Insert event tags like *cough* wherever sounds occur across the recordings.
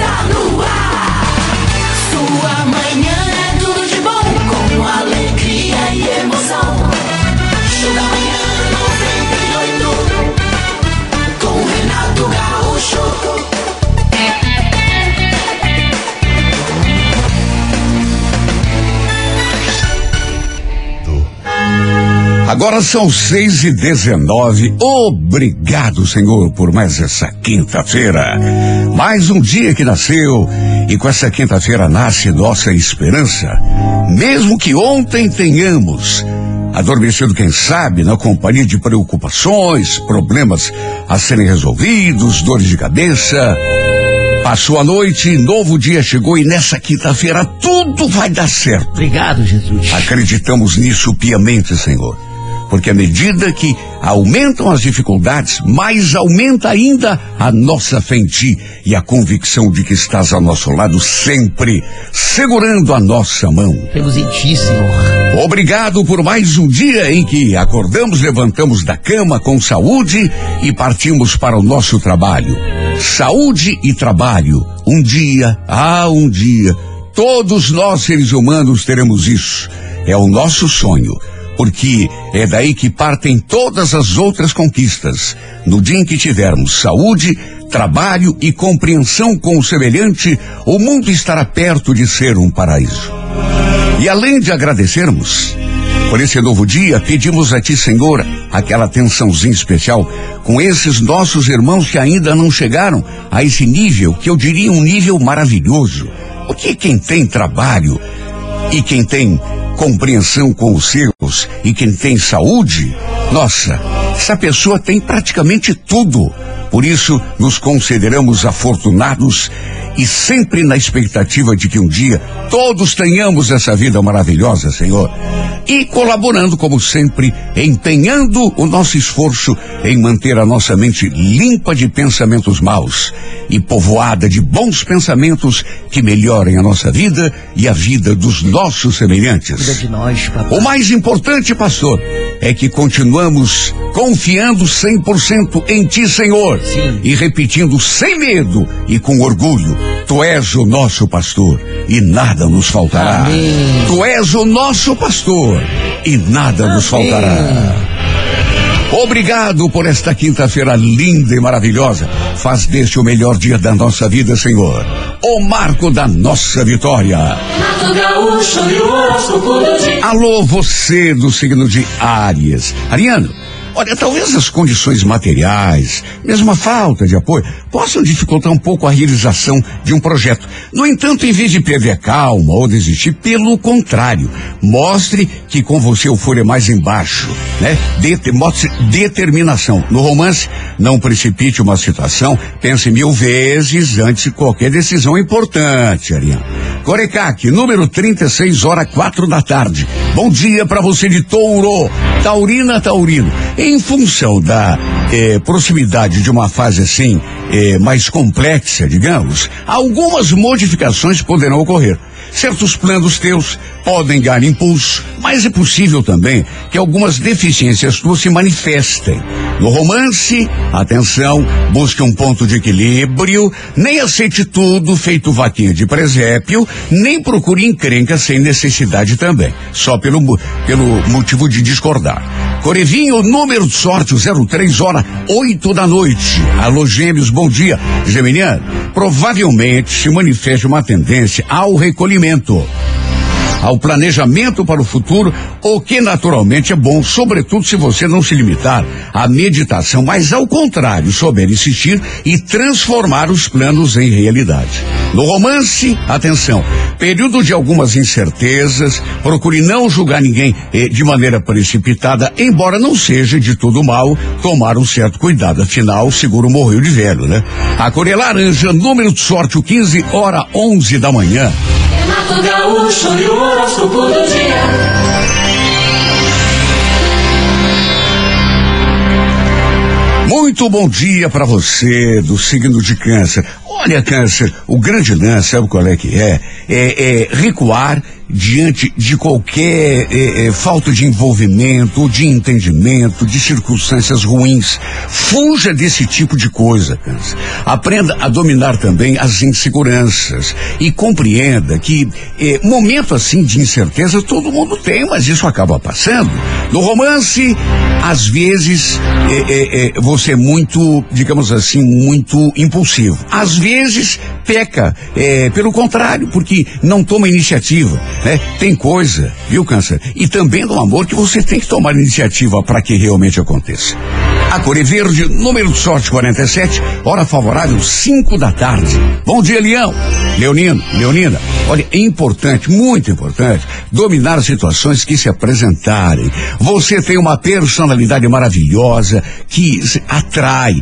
está no ar. Sua manhã é tudo de bom, com alegria e emoção. Show da manhã 98, com Renato Gaúcho. Agora são seis e dezenove. Obrigado, Senhor, por mais essa quinta-feira. Mais um dia que nasceu e com essa quinta-feira nasce nossa esperança. Mesmo que ontem tenhamos adormecido, quem sabe, na companhia de preocupações, problemas a serem resolvidos, dores de cabeça. Passou a noite, novo dia chegou e nessa quinta-feira tudo vai dar certo. Obrigado, Jesus. Acreditamos nisso piamente, Senhor. Porque à medida que aumentam as dificuldades, mais aumenta ainda a nossa fé em Ti e a convicção de que estás ao nosso lado sempre, segurando a nossa mão. Temos em Ti, Senhor. Obrigado por mais um dia em que acordamos, levantamos da cama com saúde e partimos para o nosso trabalho. Saúde e trabalho. Um dia, ah, um dia, todos nós seres humanos teremos isso. É o nosso sonho porque é daí que partem todas as outras conquistas. No dia em que tivermos saúde, trabalho e compreensão com o semelhante, o mundo estará perto de ser um paraíso. E além de agradecermos por esse novo dia, pedimos a Ti, Senhor, aquela atençãozinha especial com esses nossos irmãos que ainda não chegaram a esse nível, que eu diria um nível maravilhoso. Porque quem tem trabalho e quem tem compreensão com os seus e quem tem saúde, nossa, essa pessoa tem praticamente tudo. Por isso, nos consideramos afortunados e sempre na expectativa de que um dia todos tenhamos essa vida maravilhosa, Senhor. E colaborando, como sempre, empenhando o nosso esforço em manter a nossa mente limpa de pensamentos maus e povoada de bons pensamentos que melhorem a nossa vida e a vida dos nossos semelhantes. Nós. O mais importante, pastor, é que continuamos confiando 100% em Ti, Senhor. Sim. E repetindo sem medo e com orgulho: Tu és o nosso pastor e nada nos faltará. Amém. Tu és o nosso pastor e nada nos faltará. Obrigado por esta quinta-feira linda e maravilhosa. Faz deste o melhor dia da nossa vida, Senhor. O marco da nossa vitória. Alô, você do signo de Áries. Ariano, olha, talvez as condições materiais, mesmo a falta de apoio, possam dificultar um pouco a realização de um projeto. No entanto, em vez de perder a calma ou desistir, pelo contrário, mostre que com você o fôlego é mais embaixo, né? Det- mostre determinação. No romance, não precipite uma situação, pense mil vezes antes de qualquer decisão importante, Ariano. Corecac, número 36, hora quatro da tarde. Bom dia para você de Touro. Taurina, Taurino. Em função da eh, proximidade de uma fase assim, eh, mais complexa, digamos, algumas modificações poderão ocorrer. Certos planos teus podem ganhar impulso, mas é possível também que algumas deficiências tuas se manifestem. No romance, atenção, busque um ponto de equilíbrio, nem aceite tudo feito vaquinha de presépio, nem procure encrenca sem necessidade também, só pelo, pelo motivo de discordar. Corevinho, número de sorte, o 03 hora 8 da noite. Alô, gêmeos, bom dia. Geminiano, provavelmente se manifeste uma tendência ao recolhimento ao planejamento para o futuro, o que naturalmente é bom, sobretudo se você não se limitar à meditação, mas ao contrário, souber insistir e transformar os planos em realidade. No romance, atenção, período de algumas incertezas, procure não julgar ninguém eh, de maneira precipitada, embora não seja de todo mal tomar um certo cuidado, afinal, o seguro morreu de velho, né? A cor é laranja, número de sorte, o 15, hora 11 da manhã. Gaúcho e o horóscopo do dia. Muito bom dia para você do signo de câncer. Olha, câncer, o grande lance, sabe qual é que é? É, é recuar diante de qualquer eh, eh, falta de envolvimento, de entendimento, de circunstâncias ruins. Fuja desse tipo de coisa, câncer. Aprenda a dominar também as inseguranças e compreenda que eh, momento assim de incerteza todo mundo tem, mas isso acaba passando. No romance, às vezes você é muito, digamos assim, muito impulsivo. Às vezes peca, pelo contrário, porque não toma iniciativa, né? Tem coisa, viu, câncer? E também no amor que você tem que tomar iniciativa para que realmente aconteça. A cor é verde, número de sorte 47, hora favorável 5 da tarde. Bom dia, Leão. Leonino, Leonina. Olha, é importante, muito importante, dominar as situações que se apresentarem. Você tem uma personalidade maravilhosa que atrai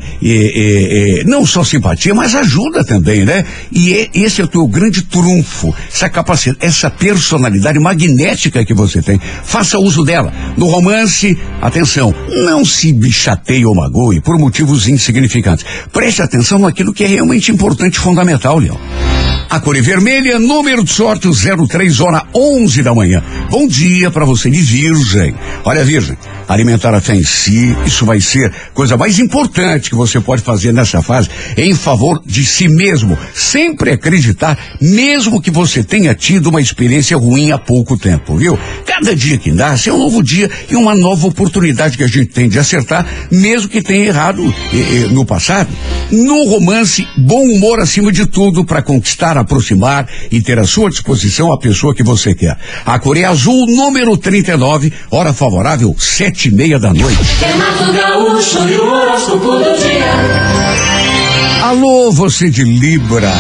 não só simpatia, mas ajuda também, né? E é, esse é o teu grande trunfo, essa capacidade, essa personalidade magnética que você tem. Faça uso dela. No romance, atenção, não se bichateie chateie ou magoe por motivos insignificantes. Preste atenção naquilo que é realmente importante e fundamental, Leão. A cor é vermelha, número de sorte 03, hora 11 da manhã. Bom dia para você de Virgem. Olha, Virgem, alimentar a fé em si, isso vai ser coisa mais importante que você pode fazer nessa fase em favor de si mesmo. Sempre acreditar, mesmo que você tenha tido uma experiência ruim há pouco tempo, viu? Cada dia que nasce é um novo dia e uma nova oportunidade que a gente tem de acertar, mesmo que tenha errado eh, eh, no passado. No romance, bom humor acima de tudo para conquistar aproximar e ter à sua disposição a pessoa que você quer. A Coreia Azul, número 39, hora favorável, sete e meia da noite. Alô, você de Libra.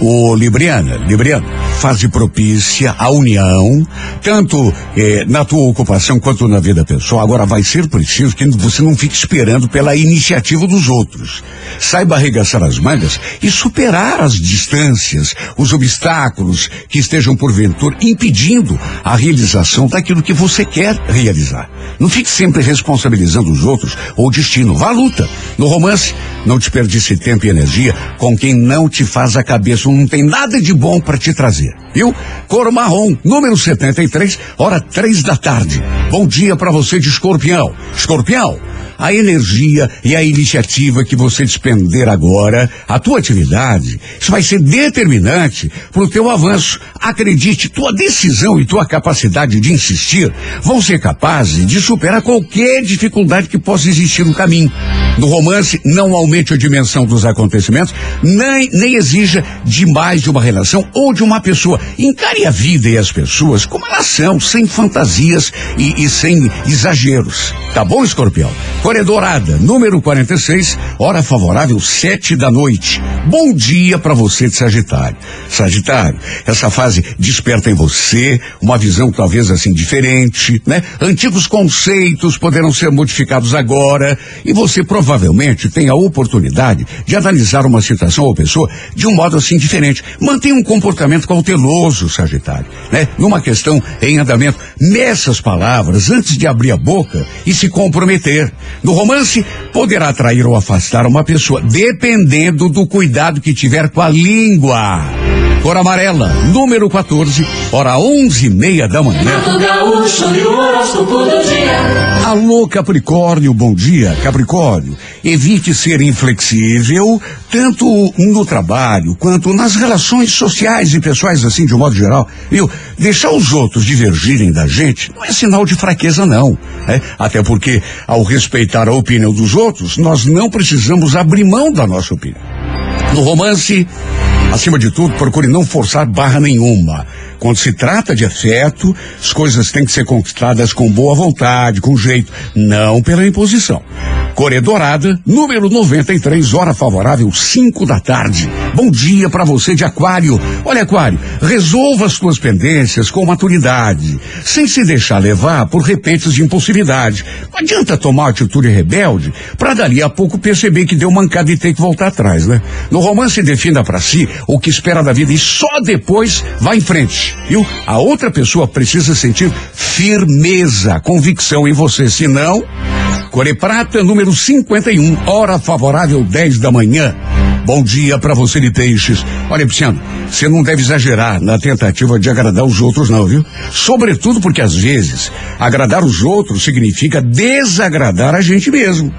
O Libriana, Libriano, fase propícia à união, tanto eh, na tua ocupação quanto na vida pessoal. Agora vai ser preciso que você não fique esperando pela iniciativa dos outros. Saiba arregaçar as mangas e superar as distâncias, os obstáculos que estejam porventura impedindo a realização daquilo que você quer realizar. Não fique sempre responsabilizando os outros ou o destino. Vá à luta. No romance, não desperdice tempo e energia com quem não te faz a cabeça não tem nada de bom para te trazer, viu? Cor marrom, número 73, hora três da tarde. Bom dia para você de escorpião. Escorpião, a energia e a iniciativa que você despender agora, a tua atividade, isso vai ser determinante para o teu avanço. Acredite, tua decisão e tua capacidade de insistir vão ser capazes de superar qualquer dificuldade que possa existir no caminho. No romance, não aumente a dimensão dos acontecimentos, nem, nem exija demais de uma relação ou de uma pessoa. Encare a vida e as pessoas como elas são, sem fantasias e, e sem exageros. Tá bom, escorpião? Corredorada, número 46, hora favorável, sete da noite. Bom dia para você de Sagitário. Sagitário, essa fase desperta em você uma visão talvez assim diferente, né? Antigos conceitos poderão ser modificados agora e você provavelmente tem a oportunidade de analisar uma situação ou pessoa de um modo assim diferente. Mantenha um comportamento cauteloso, Sagitário, né? Numa questão em andamento, meça as palavras antes de abrir a boca e se comprometer. No romance, poderá atrair ou afastar uma pessoa, dependendo do cuidado que tiver com a língua. Cor amarela, número 14, hora onze e meia da manhã. Alô, Capricórnio, bom dia. Capricórnio, evite ser inflexível, tanto no trabalho quanto nas relações sociais e pessoais, assim, de um modo geral. Viu? Deixar os outros divergirem da gente não é sinal de fraqueza, não. Né? Até porque, ao respeitar a opinião dos outros, nós não precisamos abrir mão da nossa opinião. No romance, acima de tudo, procure não forçar barra nenhuma. Quando se trata de afeto, as coisas têm que ser conquistadas com boa vontade, com jeito, não pela imposição. Coré Dourada, número 93, hora favorável, 5 da tarde. Bom dia para você de Aquário. Olha, Aquário, resolva as suas pendências com maturidade, sem se deixar levar por repentes de impulsividade. Não adianta tomar atitude rebelde para dali a pouco perceber que deu mancada e ter que voltar atrás, né? No romance, defenda para si o que espera da vida e só depois vá em frente viu? A outra pessoa precisa sentir firmeza, convicção em você, senão. Core Prata, número 51, hora favorável 10 da manhã. Bom dia para você de peixes. Olha, Pisciano, você não deve exagerar na tentativa de agradar os outros, não, viu? Sobretudo porque às vezes agradar os outros significa desagradar a gente mesmo.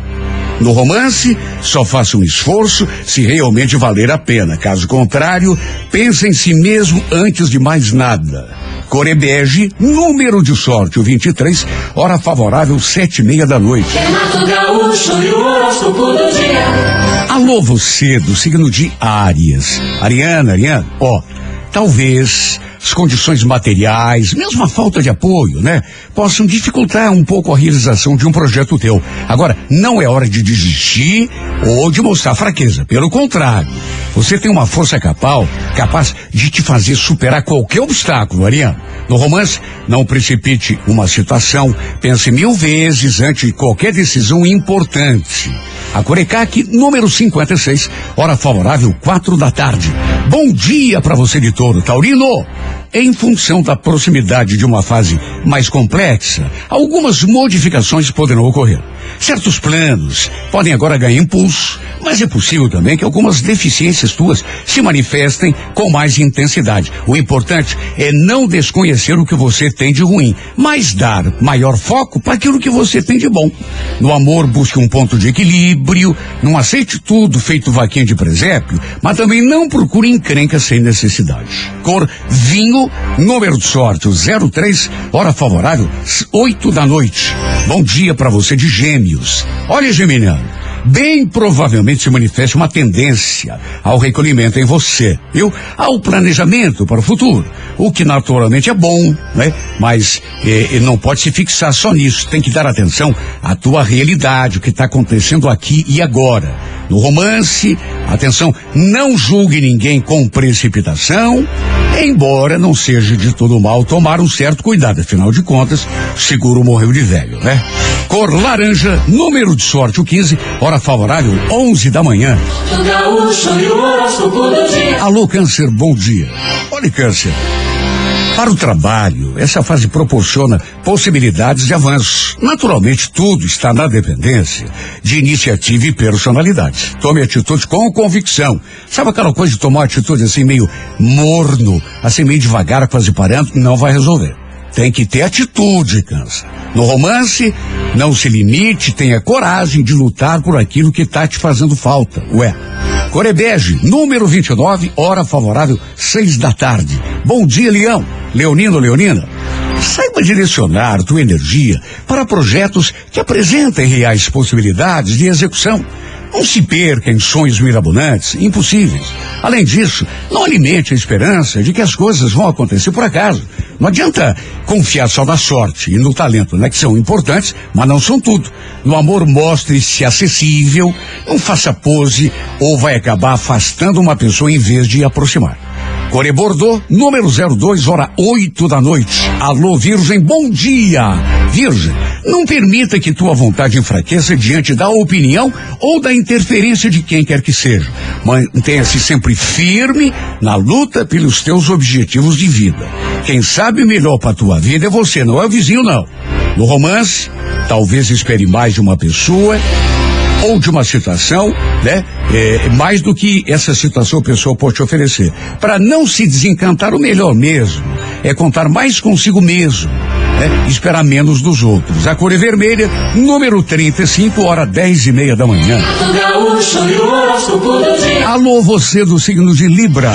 No romance, só faça um esforço se realmente valer a pena. Caso contrário, pense em si mesmo antes de mais nada. Corebege, número de sorte, o 23, hora favorável, sete e meia da noite. Renato Gaúcho e o horóscopo do dia. Alô, você do signo de Áries. Ariana, Ariana, ó, talvez as condições materiais, mesmo a falta de apoio, né, possam dificultar um pouco a realização de um projeto teu. Agora, não é hora de desistir ou de mostrar fraqueza. Pelo contrário, você tem uma força capaz, capaz de te fazer superar qualquer obstáculo, Ariana. No romance, não precipite uma situação, pense mil vezes antes de qualquer decisão importante. A Corecac, número 56, hora favorável, quatro da tarde. Bom dia para você de touro, Taurino. Em função da proximidade de uma fase mais complexa, algumas modificações poderão ocorrer. Certos planos podem agora ganhar impulso, mas é possível também que algumas deficiências tuas se manifestem com mais intensidade. O importante é não desconhecer o que você tem de ruim, mas dar maior foco para aquilo que você tem de bom. No amor, busque um ponto de equilíbrio, não aceite tudo feito vaquinha de presépio, mas também não procure encrenca sem necessidade. Cor vinho, número de sorte, o 03, hora favorável, 8 da noite. Bom dia para você de gêmeos. Olha, Geminiano, bem provavelmente se manifeste uma tendência ao recolhimento em você, viu? Ao planejamento para o futuro, o que naturalmente é bom, né? Mas eh, não pode se fixar só nisso, tem que dar atenção à tua realidade, o que está acontecendo aqui e agora. No romance, atenção, não julgue ninguém com precipitação, embora não seja de todo mal tomar um certo cuidado, afinal de contas, seguro morreu de velho, né? Cor laranja, número de sorte o 15, hora favorável 11 da manhã. Alô, Câncer, bom dia. Olha, Câncer. Para o trabalho, essa fase proporciona possibilidades de avanço. Naturalmente, tudo está na dependência de iniciativa e personalidade. Tome atitude com convicção. Sabe aquela coisa de tomar atitude assim meio morno, assim meio devagar, quase parando? Não vai resolver. Tem que ter atitude, cansa. No romance, não se limite, tenha coragem de lutar por aquilo que está te fazendo falta. Ué. Corebege, número 29, hora favorável, seis da tarde. Bom dia, Leão. Leonino, Leonina. Saiba direcionar tua energia para projetos que apresentem reais possibilidades de execução. Não se perca em sonhos mirabolantes, impossíveis. Além disso, não alimente a esperança de que as coisas vão acontecer por acaso. Não adianta confiar só na sorte e no talento, né? Que são importantes, mas não são tudo. No amor, mostre-se acessível, não faça pose ou vai acabar afastando uma pessoa em vez de aproximar. Core Bordeaux, número 02, hora 8 da noite. Alô, Virgem, bom dia! Virgem, não permita que tua vontade enfraqueça diante da opinião ou da interferência de quem quer que seja. Mantenha-se sempre firme na luta pelos teus objetivos de vida. Quem sabe melhor para tua vida é você, não é o vizinho, não. No romance, talvez espere mais de uma pessoa ou de uma situação, né? É, mais do que essa situação a pessoa pode te oferecer. Para não se desencantar, o melhor mesmo é contar mais consigo mesmo. Né? Esperar menos dos outros. A cor é vermelha, número 35, hora 10 e meia da manhã. O. Alô, você do signo de Libra.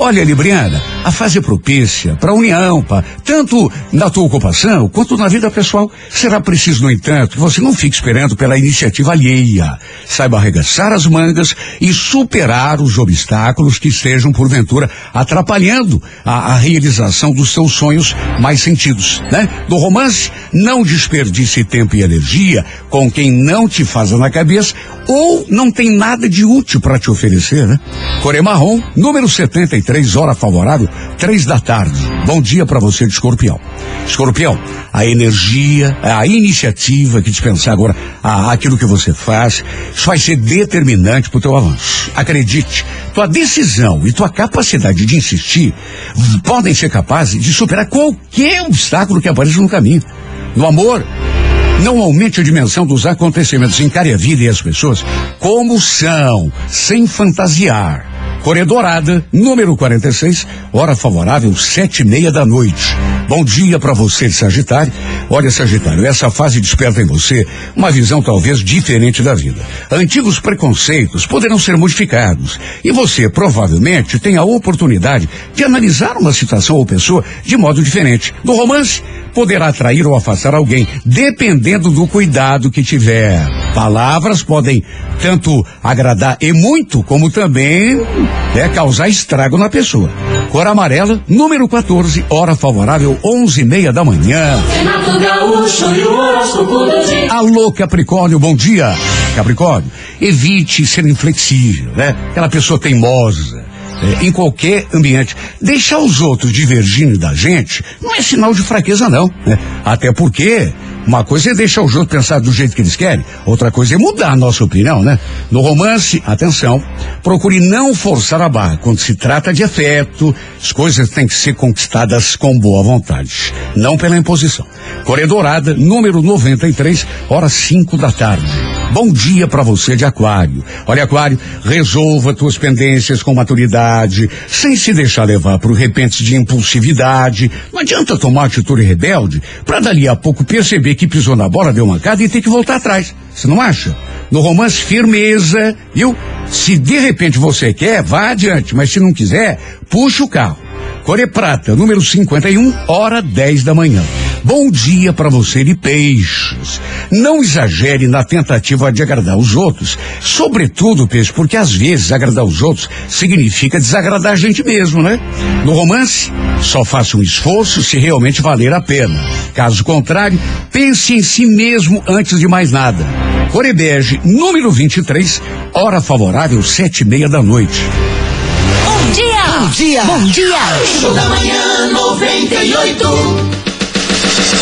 Olha, Libriana, a fase propícia para a união, tanto na tua ocupação quanto na vida pessoal. Será preciso, no entanto, que você não fique esperando pela iniciativa alheia. Saiba arregaçar as mangas e superar os obstáculos que estejam, porventura, atrapalhando a, a realização dos seus sonhos mais sentidos, né? Do romance, não desperdice tempo e energia com quem não te faz na cabeça ou não tem nada de útil para te oferecer, né? Core Marrom, número 73, hora favorável, três da tarde. Bom dia para você de Escorpião. Escorpião, a energia, a iniciativa que dispensar agora a, aquilo que você faz, isso vai ser determinante para o teu avanço. Acredite, tua decisão e tua capacidade de insistir podem ser capazes de superar qualquer obstáculo que apareça no caminho. No amor, Não aumente a dimensão dos acontecimentos. Encare a vida e as pessoas como são, sem fantasiar. Corredorada, número 46, hora favorável, sete e meia da noite. Bom dia para você, Sagitário. Olha, Sagitário, essa fase desperta em você uma visão talvez diferente da vida. Antigos preconceitos poderão ser modificados e você provavelmente tem a oportunidade de analisar uma situação ou pessoa de modo diferente. No romance, poderá atrair ou afastar alguém, dependendo do cuidado que tiver. Palavras podem tanto agradar e muito, como também é, causar estrago na pessoa. Cor amarela, número 14, hora favorável, onze e meia da manhã. Alô, Capricórnio, bom dia. Capricórnio, evite ser inflexível, né? Aquela pessoa teimosa. é, em qualquer ambiente. Deixar os outros divergindo da gente não é sinal de fraqueza, não. né? Até porque uma coisa é deixar os outros pensar do jeito que eles querem, outra coisa é mudar a nossa opinião, né? No romance, atenção, procure não forçar a barra. Quando se trata de afeto, as coisas têm que ser conquistadas com boa vontade, não pela imposição. Corredorada, número 93, horas 5 da tarde. Bom dia para você de Aquário. Olha, Aquário, resolva tuas pendências com maturidade, sem se deixar levar por repentes de impulsividade. Não adianta tomar atitude rebelde para dali a pouco perceber que pisou na bola, deu uma cada e ter que voltar atrás. Você não acha? No romance, firmeza, viu? Se de repente você quer, vá adiante, mas se não quiser, puxa o carro. Core Prata, número 51, hora 10 da manhã. Bom dia para você de peixes. Não exagere na tentativa de agradar os outros. Sobretudo, peixe, porque às vezes agradar os outros significa desagradar a gente mesmo, né? No romance, só faça um esforço se realmente valer a pena. Caso contrário, pense em si mesmo antes de mais nada. Corebege, número 23, hora favorável, sete e meia da noite. Bom dia! Bom dia. Show da manhã 98.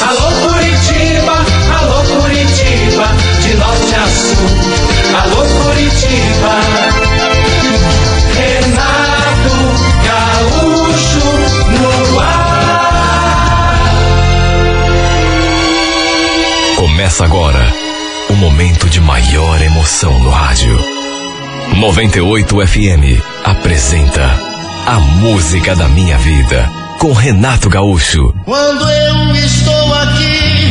Alô Curitiba, alô Curitiba, de norte a sul. Alô Curitiba. Renato Gaúcho no ar. Começa agora o momento de maior emoção no rádio. 98 FM apresenta A Música da Minha Vida com Renato Gaúcho. Quando eu estou aqui,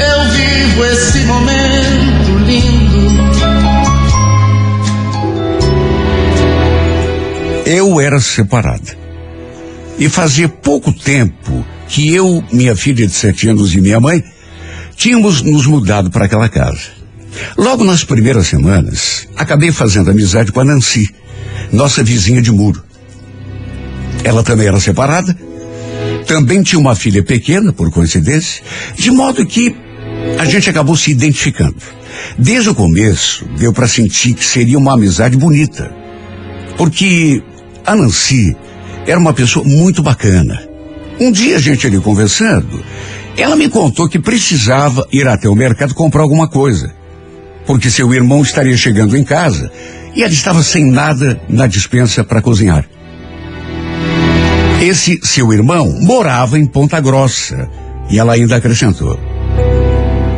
eu vivo esse momento lindo. Eu era separada. E fazia pouco tempo que eu, minha filha de sete anos e minha mãe tínhamos nos mudado para aquela casa. Logo nas primeiras semanas, acabei fazendo amizade com a Nancy, nossa vizinha de muro. Ela também era separada, também tinha uma filha pequena, por coincidência, de modo que a gente acabou se identificando. Desde o começo, deu para sentir que seria uma amizade bonita. Porque a Nancy era uma pessoa muito bacana. Um dia a gente ali conversando, ela me contou que precisava ir até o mercado comprar alguma coisa. Porque seu irmão estaria chegando em casa e ela estava sem nada na dispensa para cozinhar. Esse seu irmão morava em Ponta Grossa e ela ainda acrescentou: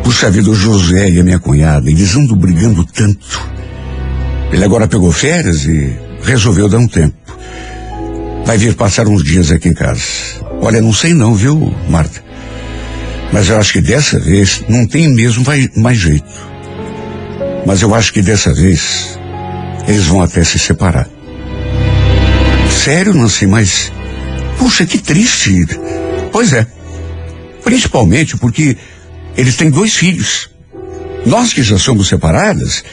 Puxa vida, o José e a minha cunhada, eles andam brigando tanto. Ele agora pegou férias e resolveu dar um tempo. Vai vir passar uns dias aqui em casa. Olha, não sei não, viu, Marta? Mas eu acho que dessa vez não tem mesmo mais jeito. Mas eu acho que dessa vez eles vão até se separar. Sério, Nancy, mas. Puxa, que triste. Pois é. Principalmente porque eles têm dois filhos. Nós que já somos separadas,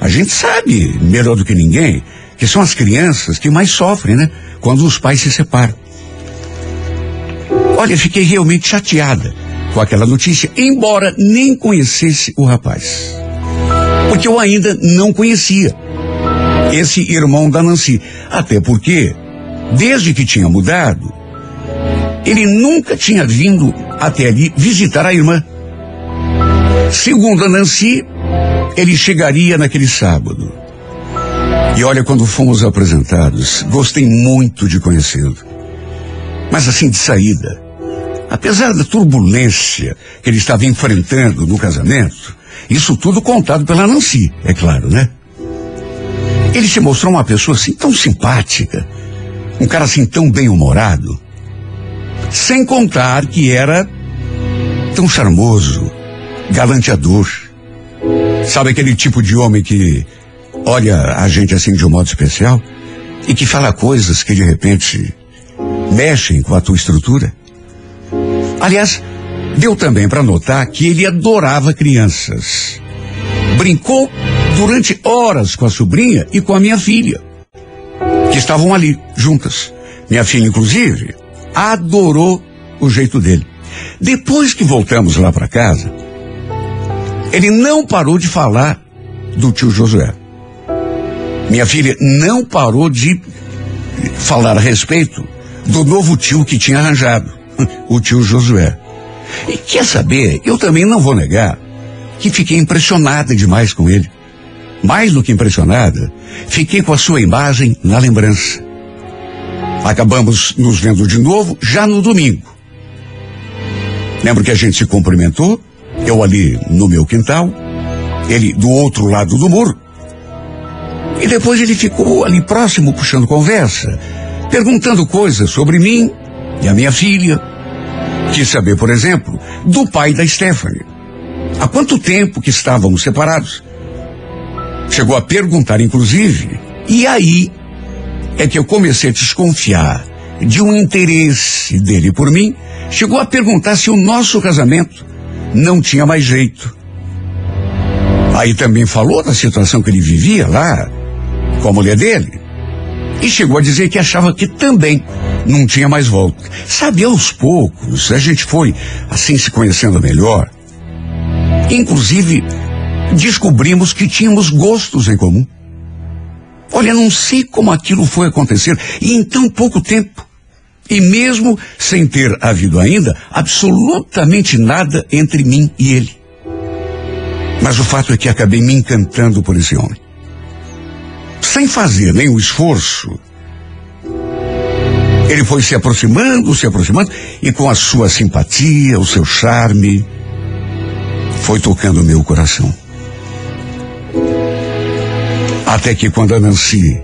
a gente sabe, melhor do que ninguém, que são as crianças que mais sofrem, né? Quando os pais se separam. Olha, fiquei realmente chateada com aquela notícia, embora nem conhecesse o rapaz. Porque eu ainda não conhecia esse irmão da Nancy. Até porque, desde que tinha mudado, ele nunca tinha vindo até ali visitar a irmã. Segundo a Nancy, ele chegaria naquele sábado. E olha, quando fomos apresentados, gostei muito de conhecê-lo. Mas assim, de saída, apesar da turbulência que ele estava enfrentando no casamento, isso tudo contado pela Nancy, é claro, né? Ele se mostrou uma pessoa assim tão simpática, um cara assim tão bem-humorado, sem contar que era tão charmoso, galanteador. Sabe aquele tipo de homem que olha a gente assim de um modo especial e que fala coisas que de repente mexem com a tua estrutura? Aliás, deu também para notar que ele adorava crianças. Brincou durante horas com a sobrinha e com a minha filha, que estavam ali juntas. Minha filha, inclusive, adorou o jeito dele. Depois que voltamos lá para casa, ele não parou de falar do tio Josué. Minha filha não parou de falar a respeito do novo tio que tinha arranjado, *laughs* o tio Josué. E quer saber, eu também não vou negar que fiquei impressionada demais com ele. Mais do que impressionada, fiquei com a sua imagem na lembrança. Acabamos nos vendo de novo já no domingo. Lembro que a gente se cumprimentou, eu ali no meu quintal, ele do outro lado do muro. E depois ele ficou ali próximo puxando conversa, perguntando coisas sobre mim e a minha filha. Quis saber, por exemplo, do pai da Stephanie. Há quanto tempo que estávamos separados? Chegou a perguntar, inclusive, e aí é que eu comecei a desconfiar de um interesse dele por mim. Chegou a perguntar se o nosso casamento não tinha mais jeito. Aí também falou da situação que ele vivia lá com a mulher dele. E chegou a dizer que achava que também não tinha mais volta. Sabe, aos poucos, a gente foi assim se conhecendo melhor. Inclusive, descobrimos que tínhamos gostos em comum. Olha, não sei como aquilo foi acontecer e em tão pouco tempo. E mesmo sem ter havido ainda absolutamente nada entre mim e ele. Mas o fato é que acabei me encantando por esse homem. Sem fazer nenhum esforço, ele foi se aproximando, se aproximando, e com a sua simpatia, o seu charme, foi tocando meu coração. Até que quando a Nancy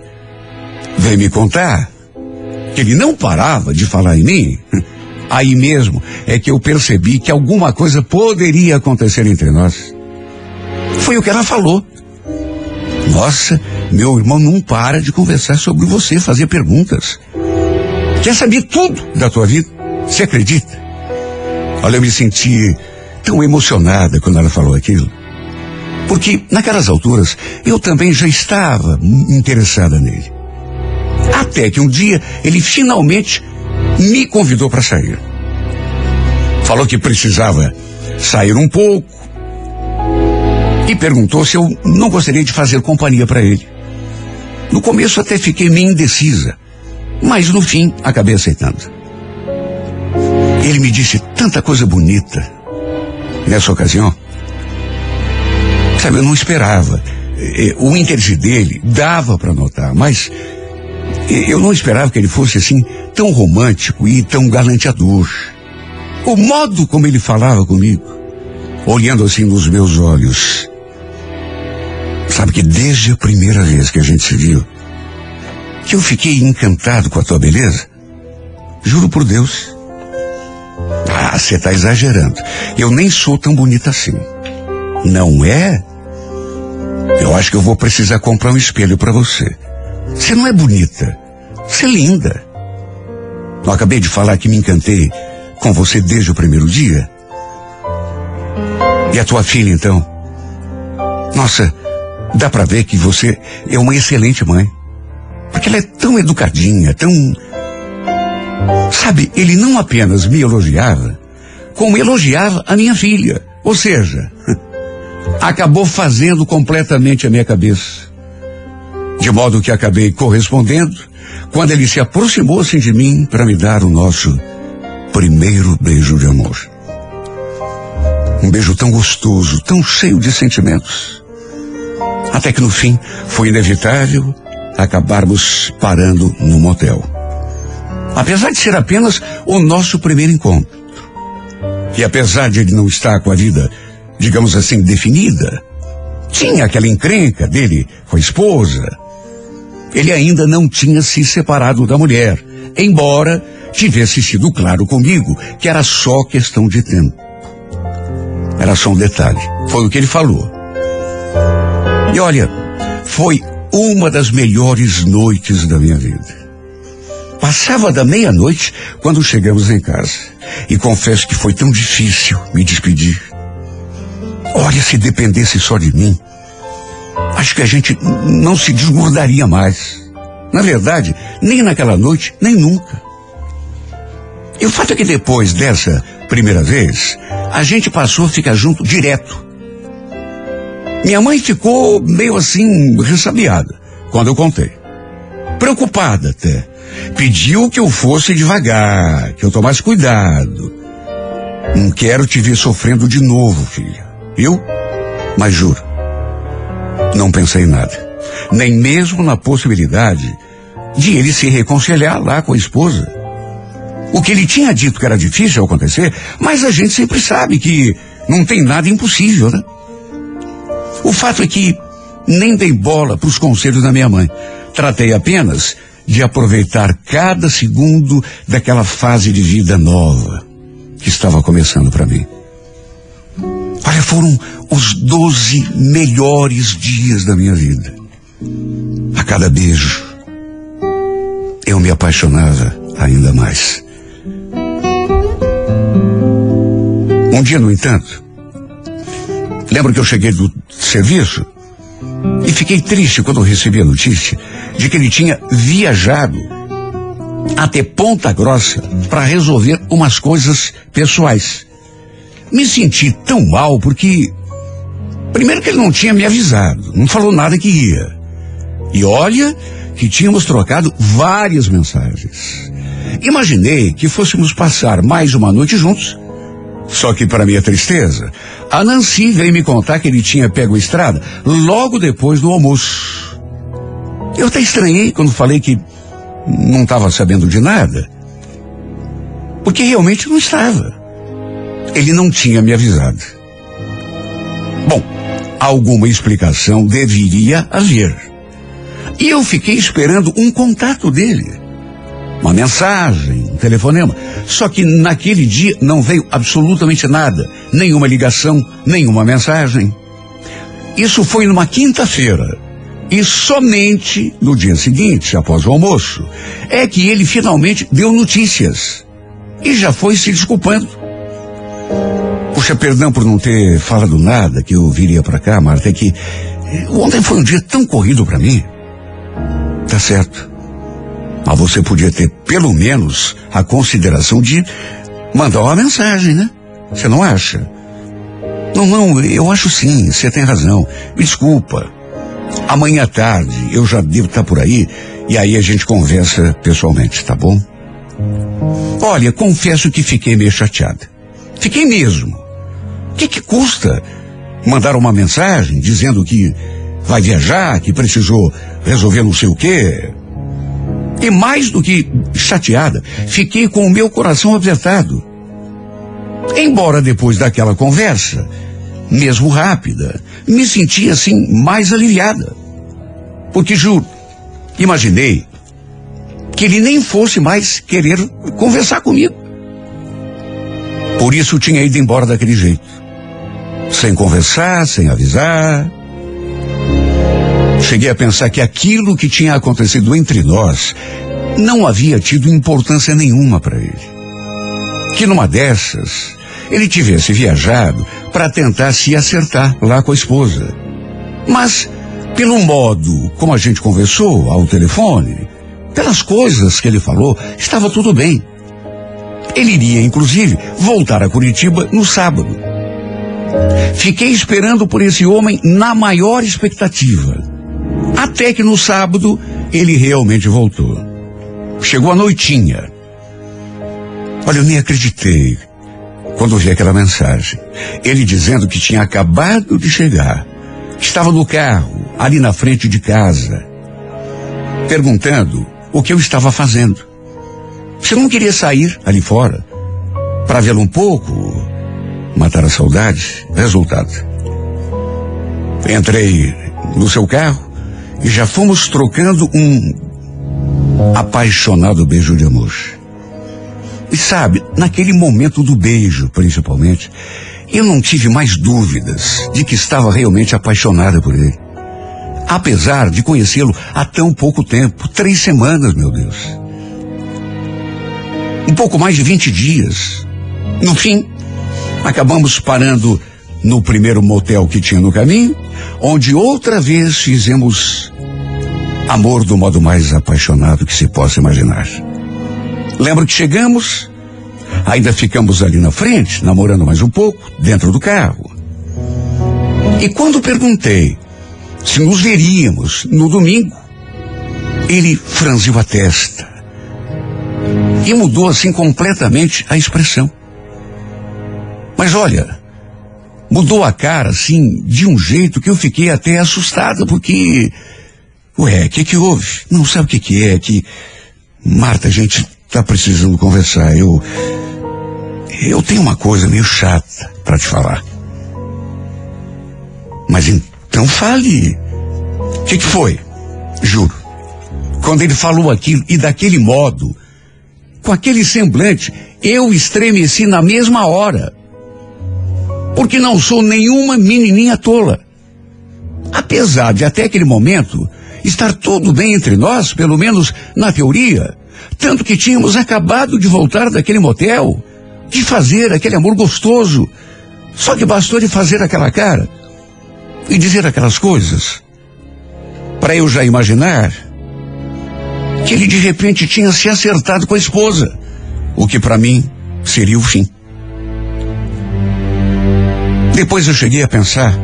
veio me contar que ele não parava de falar em mim, *laughs* aí mesmo é que eu percebi que alguma coisa poderia acontecer entre nós. Foi o que ela falou. Nossa, meu irmão não para de conversar sobre você, fazer perguntas. Quer saber tudo da tua vida? Você acredita? Olha, eu me senti tão emocionada quando ela falou aquilo. Porque naquelas alturas eu também já estava interessada nele. Até que um dia ele finalmente me convidou para sair. Falou que precisava sair um pouco e perguntou se eu não gostaria de fazer companhia para ele. No começo até fiquei meio indecisa, mas no fim acabei aceitando. Ele me disse tanta coisa bonita nessa ocasião. Sabe, eu não esperava. O interesse dele dava para notar, mas eu não esperava que ele fosse assim tão romântico e tão galanteador. O modo como ele falava comigo, olhando assim nos meus olhos. Sabe que desde a primeira vez que a gente se viu, que eu fiquei encantado com a tua beleza. Juro por Deus. Ah, você tá exagerando. Eu nem sou tão bonita assim. Não é? Eu acho que eu vou precisar comprar um espelho para você. Você não é bonita. Você é linda. Não acabei de falar que me encantei com você desde o primeiro dia? E a tua filha, então? Nossa, dá para ver que você é uma excelente mãe. Porque ela é tão educadinha, tão. Sabe, ele não apenas me elogiava, como elogiava a minha filha. Ou seja, acabou fazendo completamente a minha cabeça. De modo que acabei correspondendo quando ele se aproximou assim de mim para me dar o nosso primeiro beijo de amor. Um beijo tão gostoso, tão cheio de sentimentos. Até que no fim foi inevitável acabarmos parando no motel. Apesar de ser apenas o nosso primeiro encontro. que apesar de ele não estar com a vida, digamos assim, definida, tinha aquela encrenca dele com a esposa. Ele ainda não tinha se separado da mulher, embora tivesse sido claro comigo que era só questão de tempo. Era só um detalhe. Foi o que ele falou. E olha, foi uma das melhores noites da minha vida. Passava da meia-noite quando chegamos em casa. E confesso que foi tão difícil me despedir. Olha, se dependesse só de mim, acho que a gente não se desgordaria mais. Na verdade, nem naquela noite, nem nunca. E o fato é que depois dessa primeira vez, a gente passou a ficar junto direto. Minha mãe ficou meio assim, ressabiada, quando eu contei. Preocupada até. Pediu que eu fosse devagar, que eu tomasse cuidado. Não quero te ver sofrendo de novo, filha. Viu? Mas juro, não pensei em nada. Nem mesmo na possibilidade de ele se reconciliar lá com a esposa. O que ele tinha dito que era difícil acontecer, mas a gente sempre sabe que não tem nada impossível, né? O fato é que nem dei bola para os conselhos da minha mãe. Tratei apenas de aproveitar cada segundo daquela fase de vida nova que estava começando para mim. Olha, foram os doze melhores dias da minha vida. A cada beijo, eu me apaixonava ainda mais. Um dia, no entanto, lembro que eu cheguei do serviço e fiquei triste quando recebi a notícia de que ele tinha viajado até Ponta Grossa para resolver umas coisas pessoais. Me senti tão mal porque, primeiro, que ele não tinha me avisado, não falou nada que ia. E olha que tínhamos trocado várias mensagens. Imaginei que fôssemos passar mais uma noite juntos. Só que, para minha tristeza, a Nancy veio me contar que ele tinha pego a estrada logo depois do almoço. Eu até estranhei quando falei que não estava sabendo de nada. Porque realmente não estava. Ele não tinha me avisado. Bom, alguma explicação deveria haver. E eu fiquei esperando um contato dele. Uma mensagem, um telefonema. Só que naquele dia não veio absolutamente nada. Nenhuma ligação, nenhuma mensagem. Isso foi numa quinta-feira. E somente no dia seguinte, após o almoço, é que ele finalmente deu notícias. E já foi se desculpando. Puxa, perdão por não ter falado nada que eu viria para cá, Marta, é que eh, ontem foi um dia tão corrido para mim. Tá certo. Mas você podia ter pelo menos a consideração de mandar uma mensagem, né? Você não acha? Não, não, eu acho sim, você tem razão. Me desculpa. Amanhã à tarde eu já devo estar por aí e aí a gente conversa pessoalmente, tá bom? Olha, confesso que fiquei meio chateada. Fiquei mesmo. O que, que custa mandar uma mensagem dizendo que vai viajar, que precisou resolver não sei o quê? E mais do que chateada, fiquei com o meu coração apertado. Embora depois daquela conversa, mesmo rápida, me senti assim mais aliviada. Porque juro, imaginei que ele nem fosse mais querer conversar comigo. Por isso tinha ido embora daquele jeito. Sem conversar, sem avisar. Cheguei a pensar que aquilo que tinha acontecido entre nós não havia tido importância nenhuma para ele. Que numa dessas, ele tivesse viajado para tentar se acertar lá com a esposa. Mas, pelo modo como a gente conversou ao telefone, pelas coisas que ele falou, estava tudo bem. Ele iria, inclusive, voltar a Curitiba no sábado. Fiquei esperando por esse homem na maior expectativa. Até que no sábado ele realmente voltou. Chegou a noitinha. Olha, eu nem acreditei quando vi aquela mensagem. Ele dizendo que tinha acabado de chegar. Estava no carro, ali na frente de casa. Perguntando o que eu estava fazendo. Eu não queria sair ali fora para vê-lo um pouco, matar a saudade. Resultado. Entrei no seu carro e já fomos trocando um apaixonado beijo de amor. E sabe, naquele momento do beijo, principalmente, eu não tive mais dúvidas de que estava realmente apaixonada por ele. Apesar de conhecê-lo há tão pouco tempo três semanas, meu Deus. Um pouco mais de 20 dias. No fim, acabamos parando no primeiro motel que tinha no caminho, onde outra vez fizemos amor do modo mais apaixonado que se possa imaginar. Lembro que chegamos, ainda ficamos ali na frente, namorando mais um pouco, dentro do carro. E quando perguntei se nos veríamos no domingo, ele franziu a testa e mudou assim completamente a expressão. Mas olha, mudou a cara assim de um jeito que eu fiquei até assustada, porque. Ué, o que que houve? Não sabe o que que é, que. Marta, a gente tá precisando conversar. Eu. Eu tenho uma coisa meio chata para te falar. Mas então fale. O que, que foi? Juro. Quando ele falou aquilo e daquele modo, com aquele semblante, eu estremeci na mesma hora. Porque não sou nenhuma menininha tola. Apesar de até aquele momento estar tudo bem entre nós, pelo menos na teoria, tanto que tínhamos acabado de voltar daquele motel, de fazer aquele amor gostoso. Só que bastou de fazer aquela cara e dizer aquelas coisas para eu já imaginar que ele de repente tinha se acertado com a esposa, o que para mim seria o fim. Depois eu cheguei a pensar,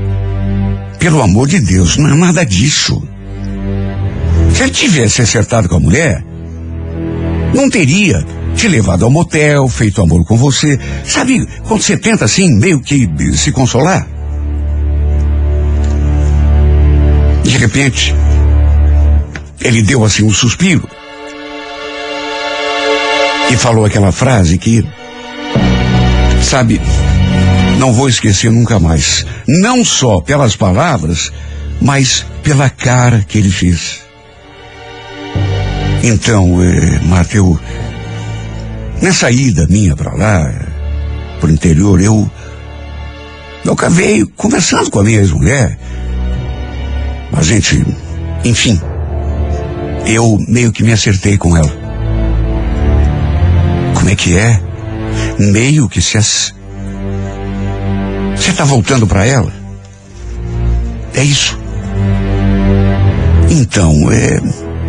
pelo amor de Deus, não é nada disso. Se ele tivesse acertado com a mulher, não teria te levado ao motel, feito amor com você. Sabe quando você tenta assim, meio que se consolar? De repente, ele deu assim um suspiro e falou aquela frase que, sabe, não vou esquecer nunca mais. Não só pelas palavras, mas pela cara que ele fez. Então, eh, Marta, eu, nessa ida minha para lá, pro interior, eu, eu acabei conversando com a minha ex-mulher. A gente, enfim, eu meio que me acertei com ela. Como é que é? Meio que se. As... Você está voltando para ela? É isso. Então, é,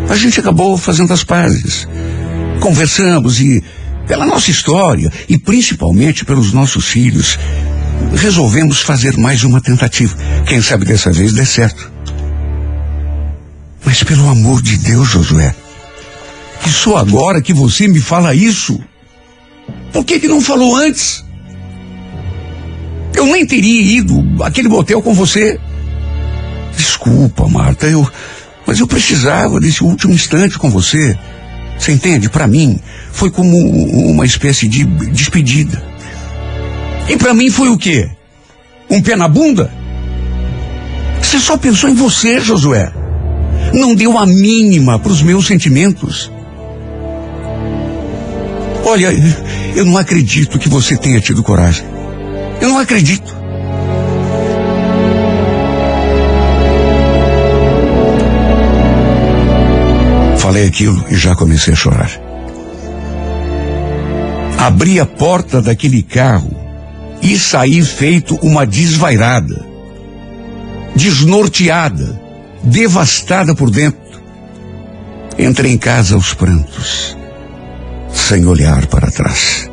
a gente acabou fazendo as pazes. Conversamos e, pela nossa história e principalmente pelos nossos filhos, resolvemos fazer mais uma tentativa. Quem sabe dessa vez dê certo. Pelo amor de Deus, Josué, e só agora que você me fala isso? Por que que não falou antes? Eu nem teria ido àquele motel com você. Desculpa, Marta, eu, mas eu precisava desse último instante com você. Você entende? Para mim, foi como uma espécie de despedida. E para mim foi o quê? Um pé na bunda? Você só pensou em você, Josué. Não deu a mínima para os meus sentimentos. Olha, eu não acredito que você tenha tido coragem. Eu não acredito. Falei aquilo e já comecei a chorar. Abri a porta daquele carro e saí feito uma desvairada, desnorteada, devastada por dentro. Entrei em casa aos prantos, sem olhar para trás.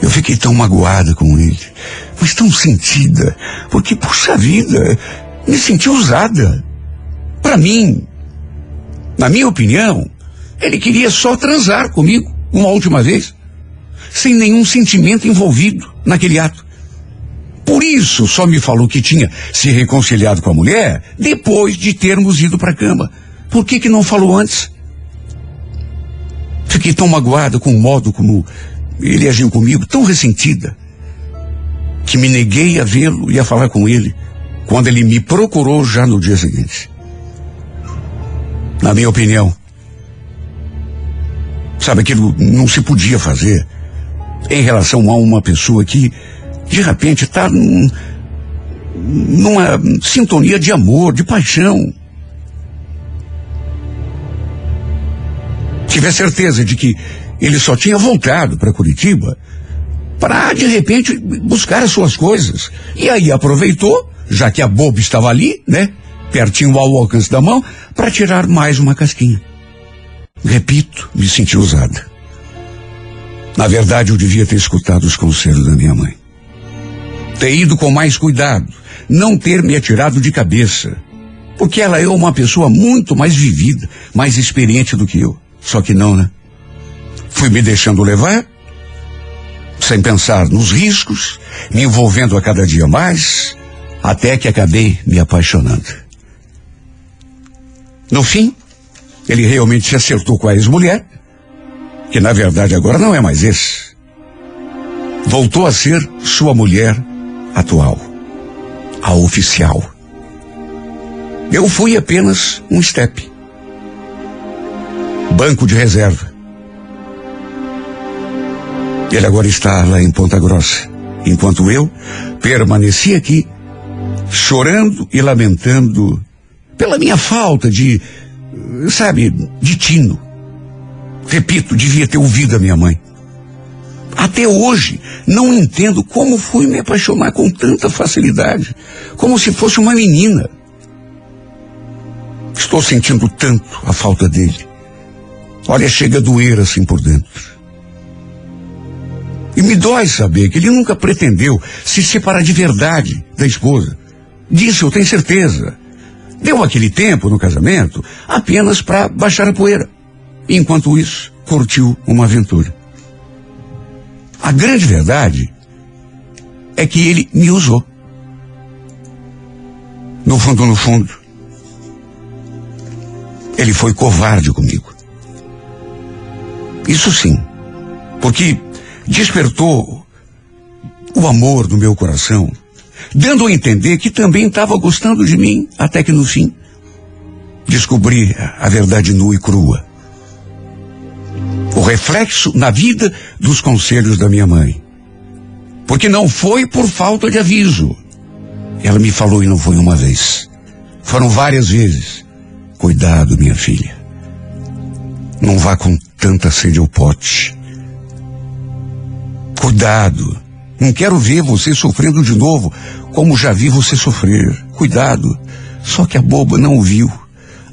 Eu fiquei tão magoada com ele, mas tão sentida, porque, puxa vida, me senti usada. Para mim, na minha opinião, ele queria só transar comigo uma última vez, sem nenhum sentimento envolvido naquele ato. Por isso só me falou que tinha se reconciliado com a mulher depois de termos ido para a cama. Por que que não falou antes? Fiquei tão magoada com o modo como ele agiu comigo, tão ressentida, que me neguei a vê-lo e a falar com ele quando ele me procurou já no dia seguinte. Na minha opinião, sabe, aquilo não se podia fazer em relação a uma pessoa que, de repente, está num, numa sintonia de amor, de paixão. Tive a certeza de que ele só tinha voltado para Curitiba para, de repente, buscar as suas coisas. E aí aproveitou, já que a boba estava ali, né? Pertinho ao alcance da mão, para tirar mais uma casquinha. Repito, me senti usada. Na verdade, eu devia ter escutado os conselhos da minha mãe. Ter ido com mais cuidado, não ter me atirado de cabeça. Porque ela é uma pessoa muito mais vivida, mais experiente do que eu. Só que não, né? Fui me deixando levar, sem pensar nos riscos, me envolvendo a cada dia mais, até que acabei me apaixonando. No fim, ele realmente se acertou com a ex-mulher, que na verdade agora não é mais esse. Voltou a ser sua mulher atual, a oficial. Eu fui apenas um step. Banco de reserva. Ele agora está lá em Ponta Grossa, enquanto eu permaneci aqui, chorando e lamentando pela minha falta de, sabe, de tino. Repito, devia ter ouvido a minha mãe. Até hoje, não entendo como fui me apaixonar com tanta facilidade, como se fosse uma menina. Estou sentindo tanto a falta dele. Olha, chega a doer assim por dentro. E me dói saber que ele nunca pretendeu se separar de verdade da esposa. Disso eu tenho certeza. Deu aquele tempo no casamento apenas para baixar a poeira. Enquanto isso, curtiu uma aventura. A grande verdade é que ele me usou. No fundo, no fundo, ele foi covarde comigo. Isso sim, porque despertou o amor no meu coração, dando a entender que também estava gostando de mim, até que no fim descobri a verdade nua e crua. O reflexo na vida dos conselhos da minha mãe. Porque não foi por falta de aviso. Ela me falou e não foi uma vez. Foram várias vezes. Cuidado, minha filha. Não vá com tanta sede ao pote. Cuidado. Não quero ver você sofrendo de novo, como já vi você sofrer. Cuidado. Só que a boba não viu.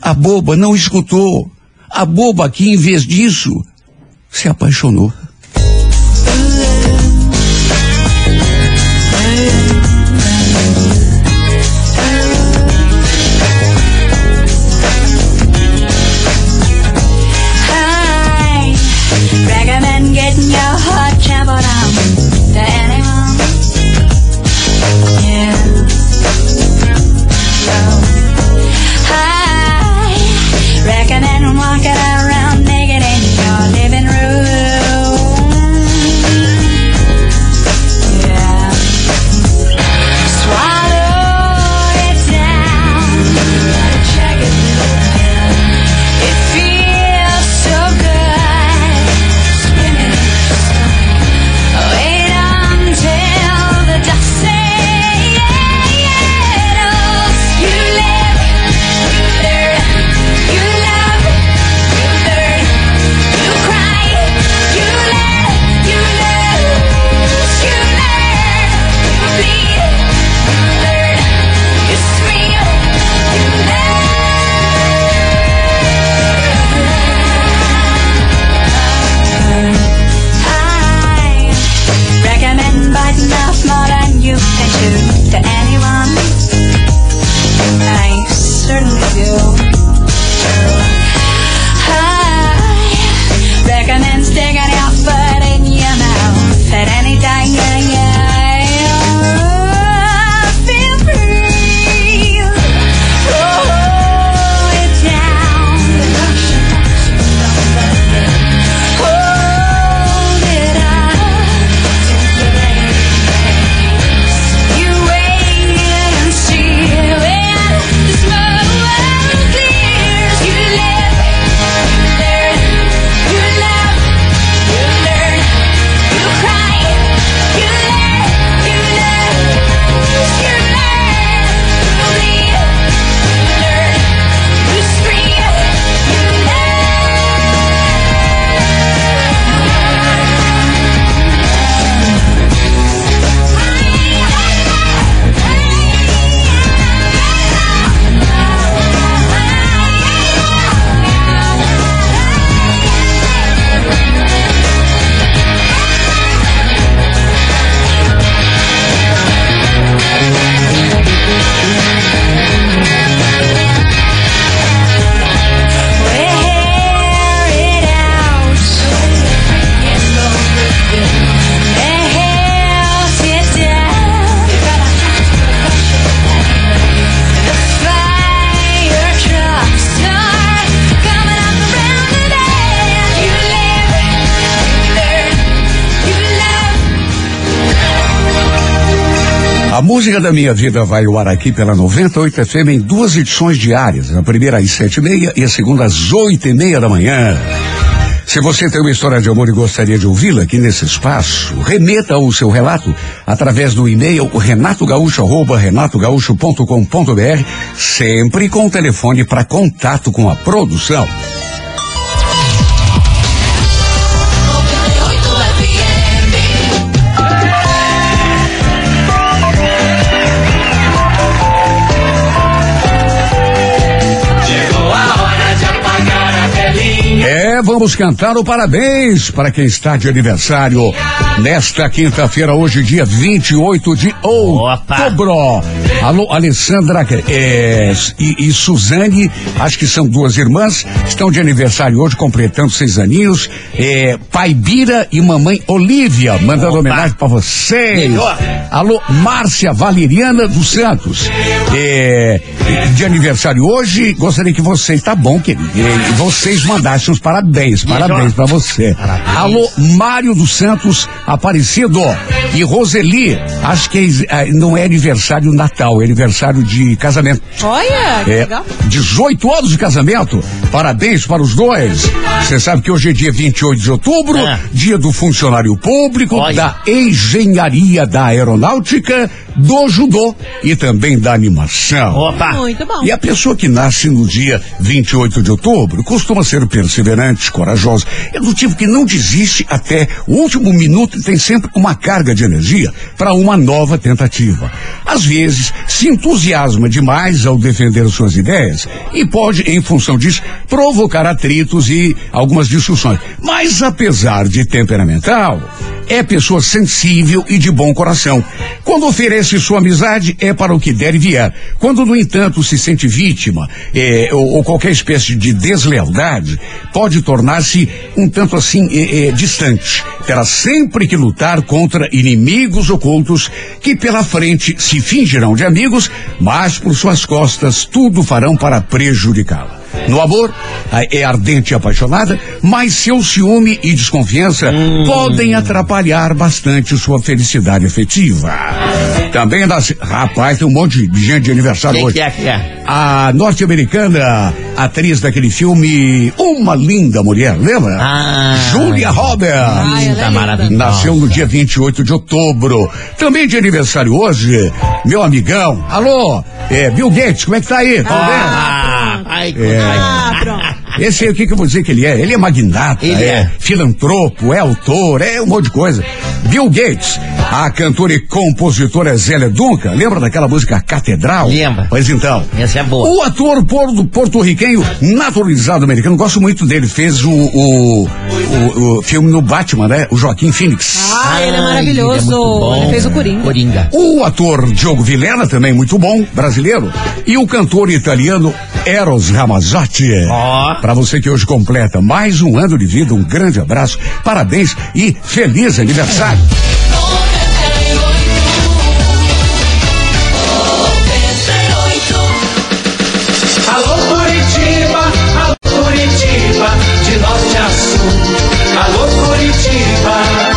A boba não escutou. A boba aqui, em vez disso, se apaixonou. A música da minha vida vai ao ar aqui pela 98 FM em duas edições diárias. A primeira às sete e meia e a segunda às oito e meia da manhã. Se você tem uma história de amor e gostaria de ouvi-la aqui nesse espaço, remeta o seu relato através do e-mail renatogaúcho, arroba renatogaúcho.com.br, sempre com o telefone para contato com a produção. É, vamos cantar o parabéns para quem está de aniversário nesta quinta-feira, hoje, dia 28 de outubro. Alô, Alessandra é, e, e Suzane, acho que são duas irmãs, estão de aniversário hoje, completando seis aninhos. É, pai Bira e mamãe Olívia, mandando homenagem para vocês. Alô, Márcia Valeriana dos Santos. É, de aniversário hoje, gostaria que vocês, tá bom, querido, vocês mandassem os parabéns, parabéns para você. Alô, Mário dos Santos Aparecido e Roseli, acho que é, é, não é aniversário Natal, é aniversário de casamento. Olha, que É, legal. 18 anos de casamento. Parabéns para os dois. Você sabe que hoje é dia 28 de outubro, Ah. dia do funcionário público, Olha. da engenharia da aeronáutica, do judô e também da animação. Opa! Muito bom. E a pessoa que nasce no dia 28 de outubro costuma ser perseverante, corajosa. É do tipo que não desiste até o último minuto e tem sempre uma carga de energia para uma nova tentativa. Às vezes, se entusiasma demais ao defender suas ideias e pode, em função disso, provocar atritos e algumas discussões. Mas, apesar de temperamental, é pessoa sensível e de bom coração. Quando oferece sua amizade, é para o que der e vier. Quando, no entanto, se sente vítima eh, ou, ou qualquer espécie de deslealdade, pode tornar-se um tanto assim eh, eh, distante. Terá sempre que lutar contra inimigos ocultos que pela frente se fingirão de amigos, mas por suas costas tudo farão para prejudicá-la. No amor, é ardente e apaixonada, mas seu ciúme e desconfiança podem atrapalhar bastante sua felicidade afetiva. Também das. Rapaz, tem um monte de gente de aniversário Quem hoje. que é que é? A norte-americana, atriz daquele filme Uma Linda Mulher, lembra? Ah. Julia Roberts. ela é Linda, maravilhosa. Nasceu no dia 28 de outubro. Também de aniversário hoje, meu amigão. Alô, é, Bill Gates, como é que tá aí? Tudo Ah, ai, É. Ah, pronto. bem? Esse aí, o que, que eu vou dizer que ele é? Ele é magnata, Ele é, é. filantropo, é autor, é um monte de coisa. Bill Gates, a cantora e compositora Zélia Duncan, lembra daquela música Catedral? Lembra. Pois então. Essa é boa. O ator porto- porto-riquenho naturalizado americano, gosto muito dele, fez o, o, o- o filme no Batman, né? O Joaquim Phoenix. Ah, ele é Ai, maravilhoso. muito bom. Ele fez o Coringa. Coringa. O ator Diogo Vilena, também muito bom, brasileiro. E o cantor italiano Eros Ramazzotti. Ó. Para você que hoje completa mais um ano de vida, um grande abraço, parabéns e feliz aniversário. Alô Curitiba, de norte a sul. Alô Curitiba.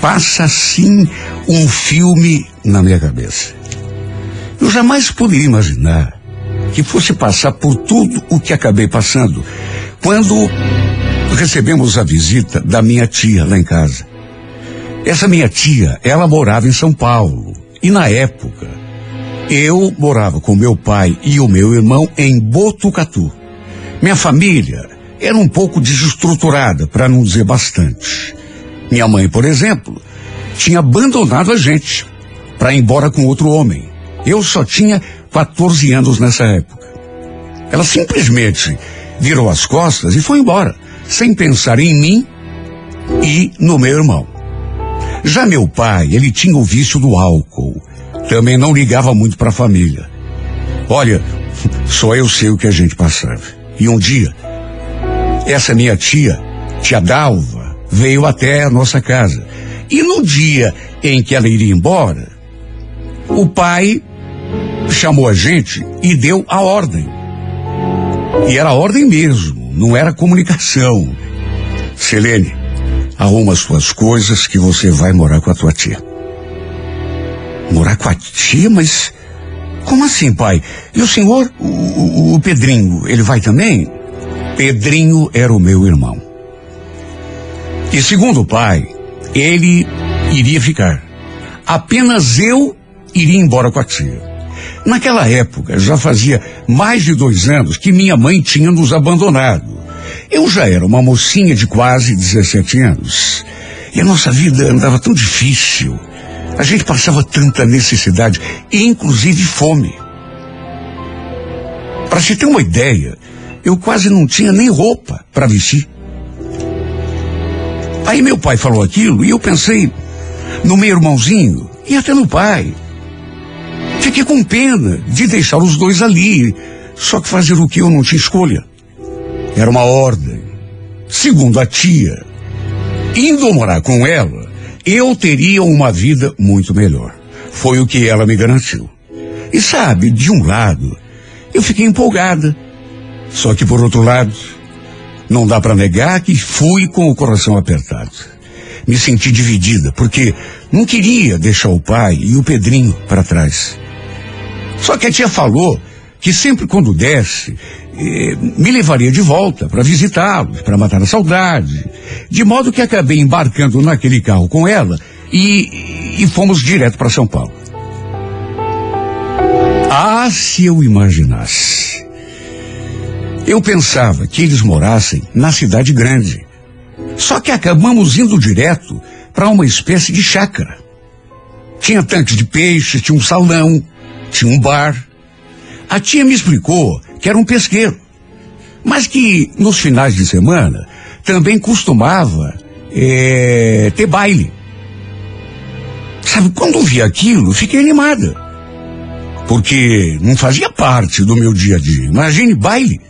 Passa assim um filme na minha cabeça. Eu jamais poderia imaginar que fosse passar por tudo o que acabei passando quando recebemos a visita da minha tia lá em casa. Essa minha tia, ela morava em São Paulo. E na época, eu morava com meu pai e o meu irmão em Botucatu. Minha família era um pouco desestruturada, para não dizer bastante. Minha mãe, por exemplo, tinha abandonado a gente para ir embora com outro homem. Eu só tinha 14 anos nessa época. Ela simplesmente virou as costas e foi embora, sem pensar em mim e no meu irmão. Já meu pai, ele tinha o vício do álcool. Também não ligava muito para a família. Olha, *laughs* só eu sei o que a gente passava. E um dia, essa minha tia, tia Dalva, veio até a nossa casa. E no dia em que ela iria embora, o pai chamou a gente e deu a ordem. E era ordem mesmo, não era comunicação. Selene, arruma as suas coisas que você vai morar com a tua tia. Morar com a tia? Mas como assim, pai? E o senhor, o, o, o Pedrinho, ele vai também? Pedrinho era o meu irmão. E segundo o pai, ele iria ficar. Apenas eu iria embora com a tia. Naquela época, já fazia mais de dois anos que minha mãe tinha nos abandonado. Eu já era uma mocinha de quase 17 anos. E a nossa vida andava tão difícil. A gente passava tanta necessidade, inclusive fome. Para se ter uma ideia, eu quase não tinha nem roupa para vestir. Aí meu pai falou aquilo e eu pensei no meu irmãozinho e até no pai. Fiquei com pena de deixar os dois ali. Só que fazer o que eu não tinha escolha. Era uma ordem. Segundo a tia, indo morar com ela, eu teria uma vida muito melhor. Foi o que ela me garantiu. E sabe, de um lado, eu fiquei empolgada. Só que por outro lado, não dá para negar que fui com o coração apertado. Me senti dividida, porque não queria deixar o pai e o Pedrinho para trás. Só que a tia falou que sempre quando desce, eh, me levaria de volta para visitá-los, para matar a saudade. De modo que acabei embarcando naquele carro com ela e, e fomos direto para São Paulo. Ah, se eu imaginasse. Eu pensava que eles morassem na cidade grande. Só que acabamos indo direto para uma espécie de chácara. Tinha tanques de peixe, tinha um salão, tinha um bar. A tia me explicou que era um pesqueiro, mas que nos finais de semana também costumava eh, ter baile. Sabe, quando vi aquilo, fiquei animada. Porque não fazia parte do meu dia a dia. Imagine baile.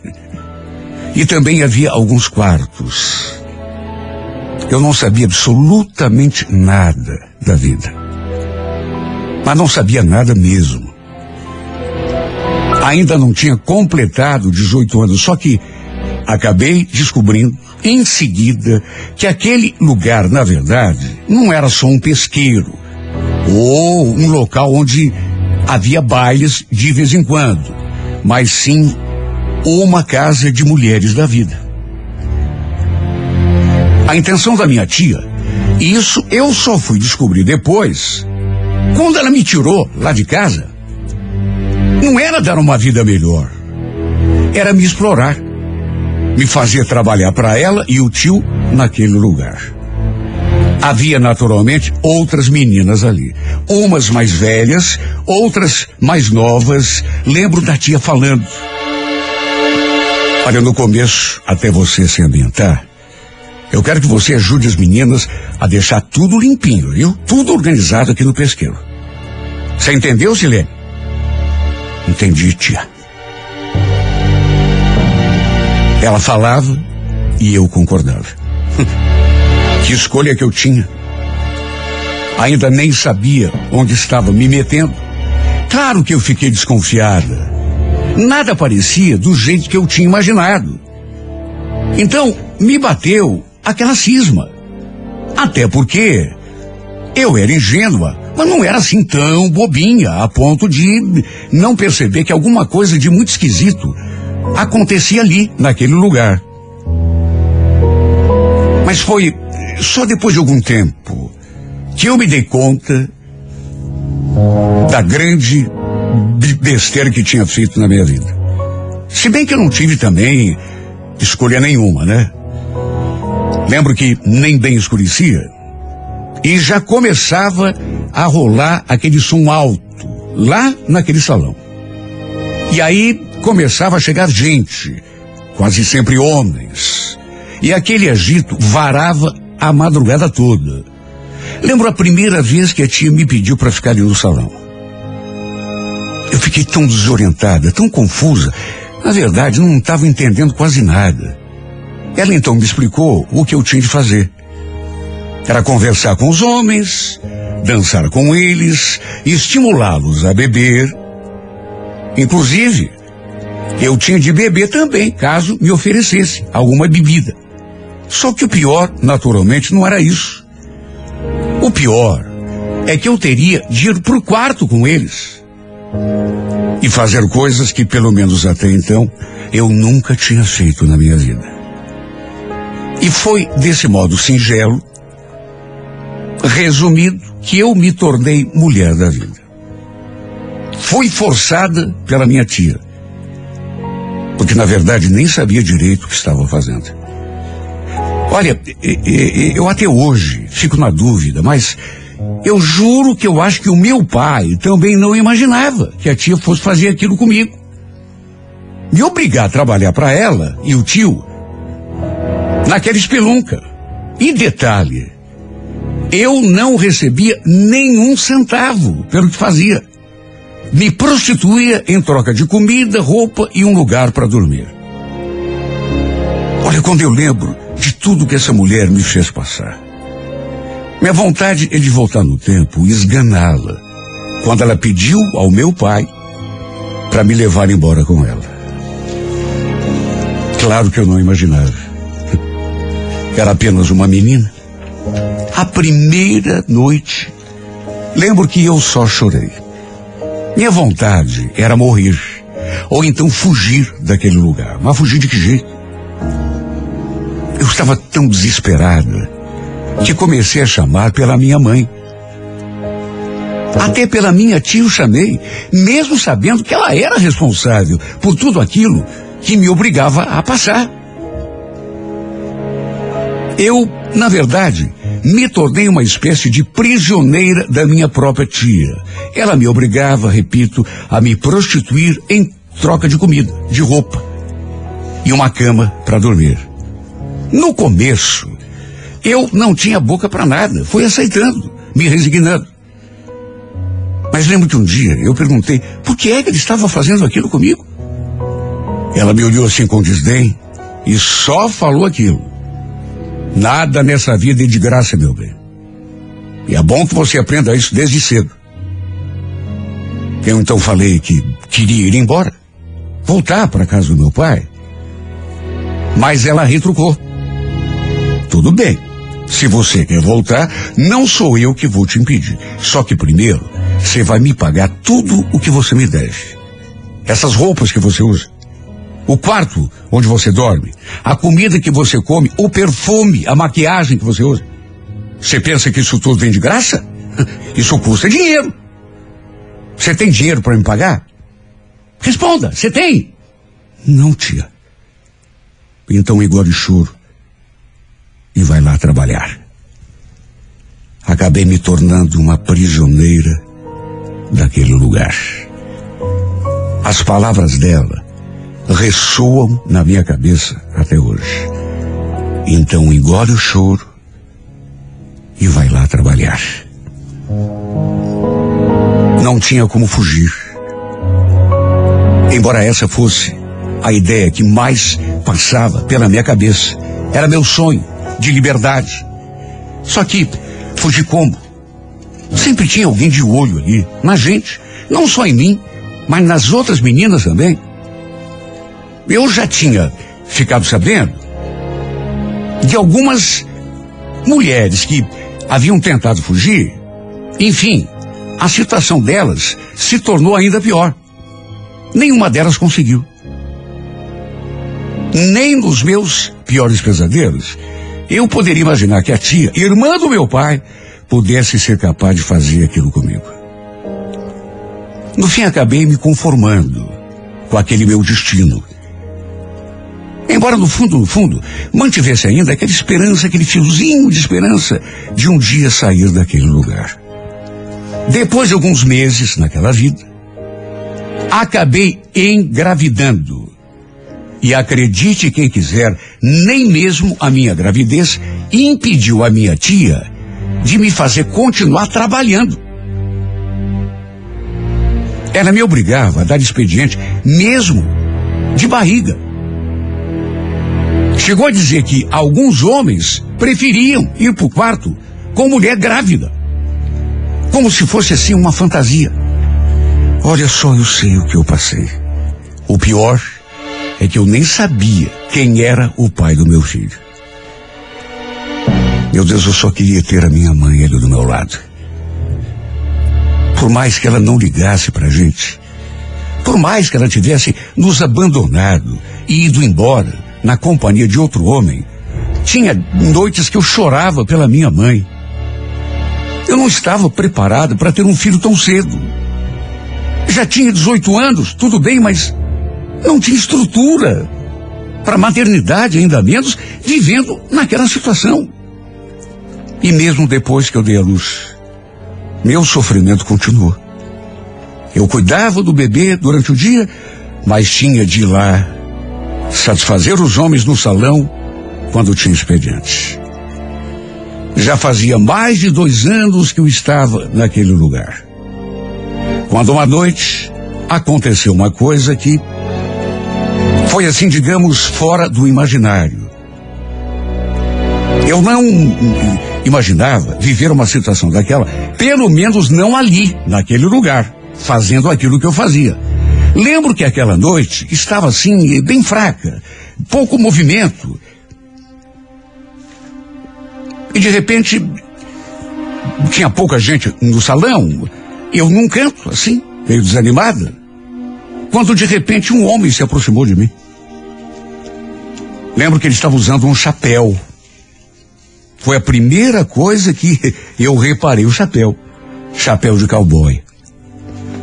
E também havia alguns quartos. Eu não sabia absolutamente nada da vida. Mas não sabia nada mesmo. Ainda não tinha completado 18 anos, só que acabei descobrindo em seguida que aquele lugar, na verdade, não era só um pesqueiro ou um local onde havia bailes de vez em quando, mas sim uma casa de mulheres da vida. A intenção da minha tia, e isso eu só fui descobrir depois, quando ela me tirou lá de casa, não era dar uma vida melhor, era me explorar, me fazer trabalhar para ela e o tio naquele lugar. Havia naturalmente outras meninas ali. Umas mais velhas, outras mais novas. Lembro da tia falando. Olha, no começo, até você se ambientar, eu quero que você ajude as meninas a deixar tudo limpinho, viu? Tudo organizado aqui no pesqueiro. Você entendeu, Silene? Entendi, tia. Ela falava e eu concordava. *laughs* que escolha que eu tinha. Ainda nem sabia onde estava me metendo. Claro que eu fiquei desconfiada. Nada parecia do jeito que eu tinha imaginado. Então, me bateu aquela cisma. Até porque eu era ingênua, mas não era assim tão bobinha a ponto de não perceber que alguma coisa de muito esquisito acontecia ali, naquele lugar. Mas foi só depois de algum tempo que eu me dei conta da grande besteira que tinha feito na minha vida. Se bem que eu não tive também escolha nenhuma, né? Lembro que nem bem escurecia e já começava a rolar aquele som alto lá naquele salão. E aí começava a chegar gente, quase sempre homens. E aquele agito varava a madrugada toda. Lembro a primeira vez que a tia me pediu para ficar ali no salão. Eu fiquei tão desorientada, tão confusa. Na verdade, não estava entendendo quase nada. Ela então me explicou o que eu tinha de fazer. Era conversar com os homens, dançar com eles, estimulá-los a beber. Inclusive, eu tinha de beber também, caso me oferecesse alguma bebida. Só que o pior, naturalmente, não era isso. O pior é que eu teria de ir pro quarto com eles e fazer coisas que, pelo menos até então, eu nunca tinha feito na minha vida. E foi desse modo singelo, resumido, que eu me tornei mulher da vida. Fui forçada pela minha tia, porque na verdade nem sabia direito o que estava fazendo. Olha, eu até hoje fico na dúvida, mas eu juro que eu acho que o meu pai também não imaginava que a tia fosse fazer aquilo comigo. Me obrigar a trabalhar para ela e o tio naquela espelunca. E detalhe, eu não recebia nenhum centavo pelo que fazia. Me prostituía em troca de comida, roupa e um lugar para dormir. Olha, quando eu lembro de tudo que essa mulher me fez passar, minha vontade é de voltar no tempo e esganá-la quando ela pediu ao meu pai para me levar embora com ela. Claro que eu não imaginava. Era apenas uma menina. A primeira noite, lembro que eu só chorei. Minha vontade era morrer, ou então fugir daquele lugar. Mas fugir de que jeito? Eu estava tão desesperada que comecei a chamar pela minha mãe. Até pela minha tia eu chamei, mesmo sabendo que ela era responsável por tudo aquilo que me obrigava a passar. Eu, na verdade, me tornei uma espécie de prisioneira da minha própria tia. Ela me obrigava, repito, a me prostituir em troca de comida, de roupa e uma cama para dormir. No começo, eu não tinha boca para nada, fui aceitando, me resignando. Mas lembro que um dia eu perguntei por que é que ele estava fazendo aquilo comigo. Ela me olhou assim com desdém e só falou aquilo. Nada nessa vida é de graça, meu bem. E é bom que você aprenda isso desde cedo. Eu então falei que queria ir embora, voltar para casa do meu pai. Mas ela retrucou. Tudo bem. Se você quer voltar, não sou eu que vou te impedir. Só que primeiro, você vai me pagar tudo o que você me deve. Essas roupas que você usa. O quarto onde você dorme, a comida que você come, o perfume, a maquiagem que você usa. Você pensa que isso tudo vem de graça? *laughs* Isso custa dinheiro. Você tem dinheiro para me pagar? Responda, você tem? Não, tia. Então engole choro e vai lá trabalhar. Acabei me tornando uma prisioneira daquele lugar. As palavras dela ressoam na minha cabeça até hoje. Então engole o choro e vai lá trabalhar. Não tinha como fugir. Embora essa fosse a ideia que mais passava pela minha cabeça, era meu sonho de liberdade. Só que fugir como? Sempre tinha alguém de olho ali, na gente, não só em mim, mas nas outras meninas também. Eu já tinha ficado sabendo de algumas mulheres que haviam tentado fugir. Enfim, a situação delas se tornou ainda pior. Nenhuma delas conseguiu. Nem nos meus piores pesadelos, eu poderia imaginar que a tia, irmã do meu pai, pudesse ser capaz de fazer aquilo comigo. No fim, acabei me conformando com aquele meu destino. Embora no fundo, no fundo, mantivesse ainda aquela esperança, aquele fiozinho de esperança de um dia sair daquele lugar. Depois de alguns meses naquela vida, acabei engravidando. E acredite quem quiser, nem mesmo a minha gravidez impediu a minha tia de me fazer continuar trabalhando. Ela me obrigava a dar expediente, mesmo de barriga. Chegou a dizer que alguns homens preferiam ir para o quarto com mulher grávida. Como se fosse assim uma fantasia. Olha só, eu sei o que eu passei. O pior é que eu nem sabia quem era o pai do meu filho. Meu Deus, eu só queria ter a minha mãe ali do meu lado. Por mais que ela não ligasse pra gente, por mais que ela tivesse nos abandonado e ido embora na companhia de outro homem, tinha noites que eu chorava pela minha mãe. Eu não estava preparado para ter um filho tão cedo. Já tinha 18 anos, tudo bem, mas não tinha estrutura para maternidade, ainda menos vivendo naquela situação. E mesmo depois que eu dei a luz, meu sofrimento continuou. Eu cuidava do bebê durante o dia, mas tinha de ir lá satisfazer os homens no salão quando tinha expediente. Já fazia mais de dois anos que eu estava naquele lugar. Quando uma noite aconteceu uma coisa que foi assim, digamos, fora do imaginário. Eu não imaginava viver uma situação daquela, pelo menos não ali, naquele lugar, fazendo aquilo que eu fazia. Lembro que aquela noite estava assim, bem fraca, pouco movimento. E de repente, tinha pouca gente no salão, eu num canto, assim, meio desanimada, quando de repente um homem se aproximou de mim. Lembro que ele estava usando um chapéu. Foi a primeira coisa que *laughs* eu reparei o chapéu. Chapéu de cowboy.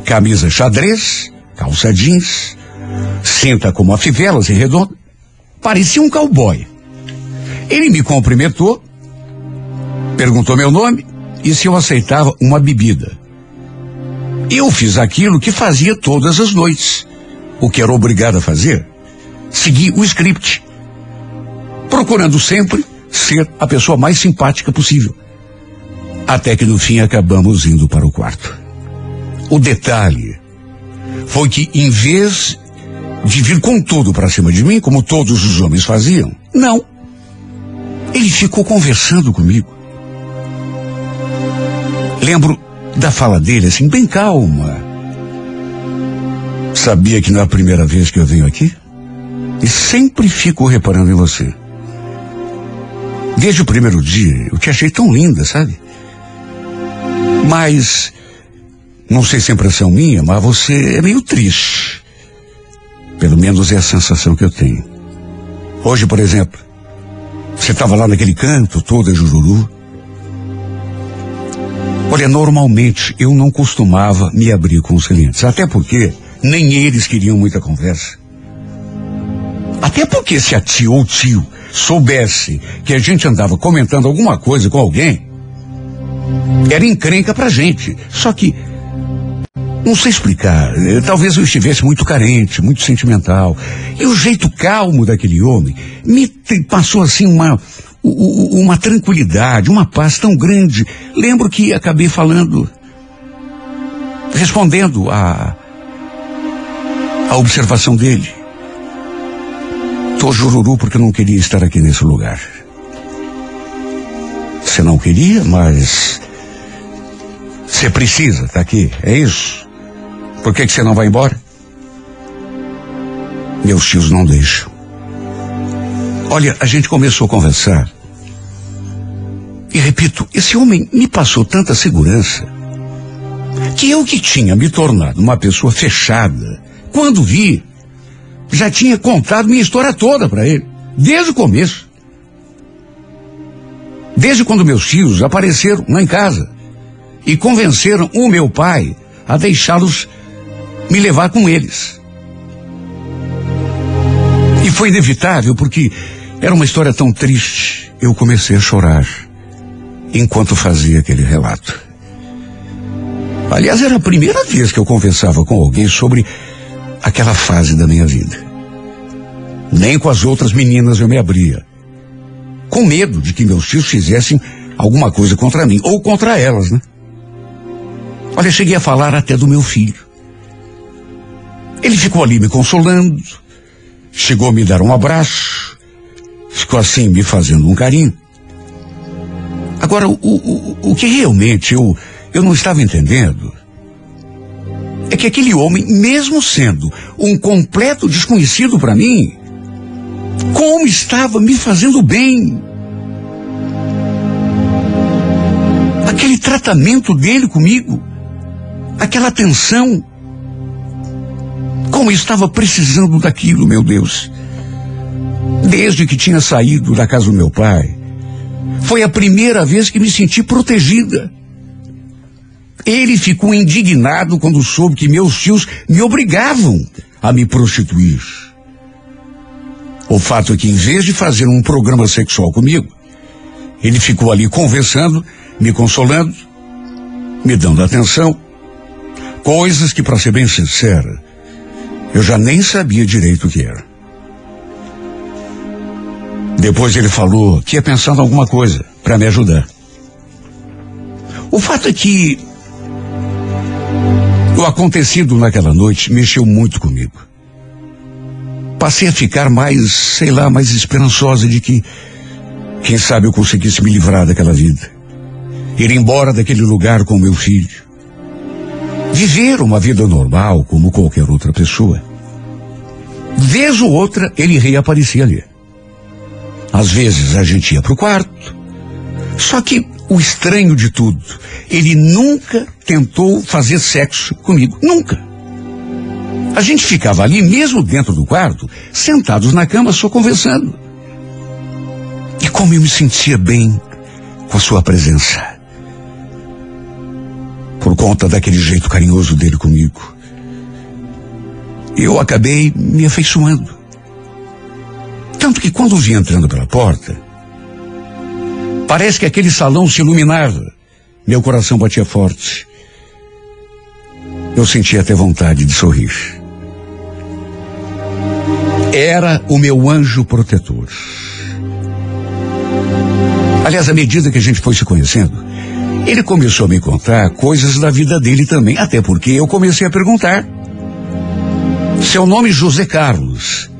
Camisa xadrez, calça jeans, senta como a fivela, assim redondo. Parecia um cowboy. Ele me cumprimentou, perguntou meu nome e se eu aceitava uma bebida. Eu fiz aquilo que fazia todas as noites. O que era obrigado a fazer? Seguir o script. Procurando sempre ser a pessoa mais simpática possível. Até que no fim acabamos indo para o quarto. O detalhe foi que em vez de vir com tudo para cima de mim, como todos os homens faziam, não. Ele ficou conversando comigo. Lembro da fala dele assim, bem calma. Sabia que não é a primeira vez que eu venho aqui? E sempre fico reparando em você. Desde o primeiro dia, eu te achei tão linda, sabe? Mas, não sei se é impressão minha, mas você é meio triste. Pelo menos é a sensação que eu tenho. Hoje, por exemplo, você estava lá naquele canto, toda jururu. Olha, normalmente eu não costumava me abrir com os clientes, até porque nem eles queriam muita conversa. Até porque se a tia ou tio soubesse que a gente andava comentando alguma coisa com alguém, era encrenca pra gente. Só que, não sei explicar, eh, talvez eu estivesse muito carente, muito sentimental. E o jeito calmo daquele homem me passou assim uma, uma tranquilidade, uma paz tão grande. Lembro que acabei falando, respondendo a, a observação dele. Tô jururu porque não queria estar aqui nesse lugar. Você não queria, mas você precisa estar aqui, é isso? Por que que você não vai embora? Meus tios não deixam. Olha, a gente começou a conversar. E repito, esse homem me passou tanta segurança que eu que tinha me tornado uma pessoa fechada, quando vi, já tinha contado minha história toda para ele, desde o começo. Desde quando meus tios apareceram lá em casa e convenceram o meu pai a deixá-los me levar com eles. E foi inevitável porque era uma história tão triste. Eu comecei a chorar enquanto fazia aquele relato. Aliás, era a primeira vez que eu conversava com alguém sobre aquela fase da minha vida. Nem com as outras meninas eu me abria. Com medo de que meus tios fizessem alguma coisa contra mim, ou contra elas, né? Olha, cheguei a falar até do meu filho. Ele ficou ali me consolando, chegou a me dar um abraço, ficou assim me fazendo um carinho. Agora, o, o, o que realmente eu, eu não estava entendendo é que aquele homem, mesmo sendo um completo desconhecido para mim, como estava me fazendo bem. Aquele tratamento dele comigo, aquela atenção, como estava precisando daquilo, meu Deus. Desde que tinha saído da casa do meu pai, foi a primeira vez que me senti protegida. Ele ficou indignado quando soube que meus tios me obrigavam a me prostituir. O fato é que, em vez de fazer um programa sexual comigo, ele ficou ali conversando, me consolando, me dando atenção. Coisas que, para ser bem sincera, eu já nem sabia direito o que era. Depois ele falou que ia pensando em alguma coisa para me ajudar. O fato é que o acontecido naquela noite mexeu muito comigo. Passei a ficar mais, sei lá, mais esperançosa de que, quem sabe, eu conseguisse me livrar daquela vida. Ir embora daquele lugar com meu filho. Viver uma vida normal como qualquer outra pessoa. Vez ou outra, ele reaparecia ali. Às vezes a gente ia para o quarto. Só que o estranho de tudo, ele nunca tentou fazer sexo comigo. Nunca. A gente ficava ali, mesmo dentro do quarto, sentados na cama, só conversando. E como eu me sentia bem com a sua presença. Por conta daquele jeito carinhoso dele comigo. Eu acabei me afeiçoando. Tanto que quando vi entrando pela porta, parece que aquele salão se iluminava. Meu coração batia forte. Eu sentia até vontade de sorrir. Era o meu anjo protetor. Aliás, à medida que a gente foi se conhecendo, ele começou a me contar coisas da vida dele também, até porque eu comecei a perguntar. Seu nome José Carlos,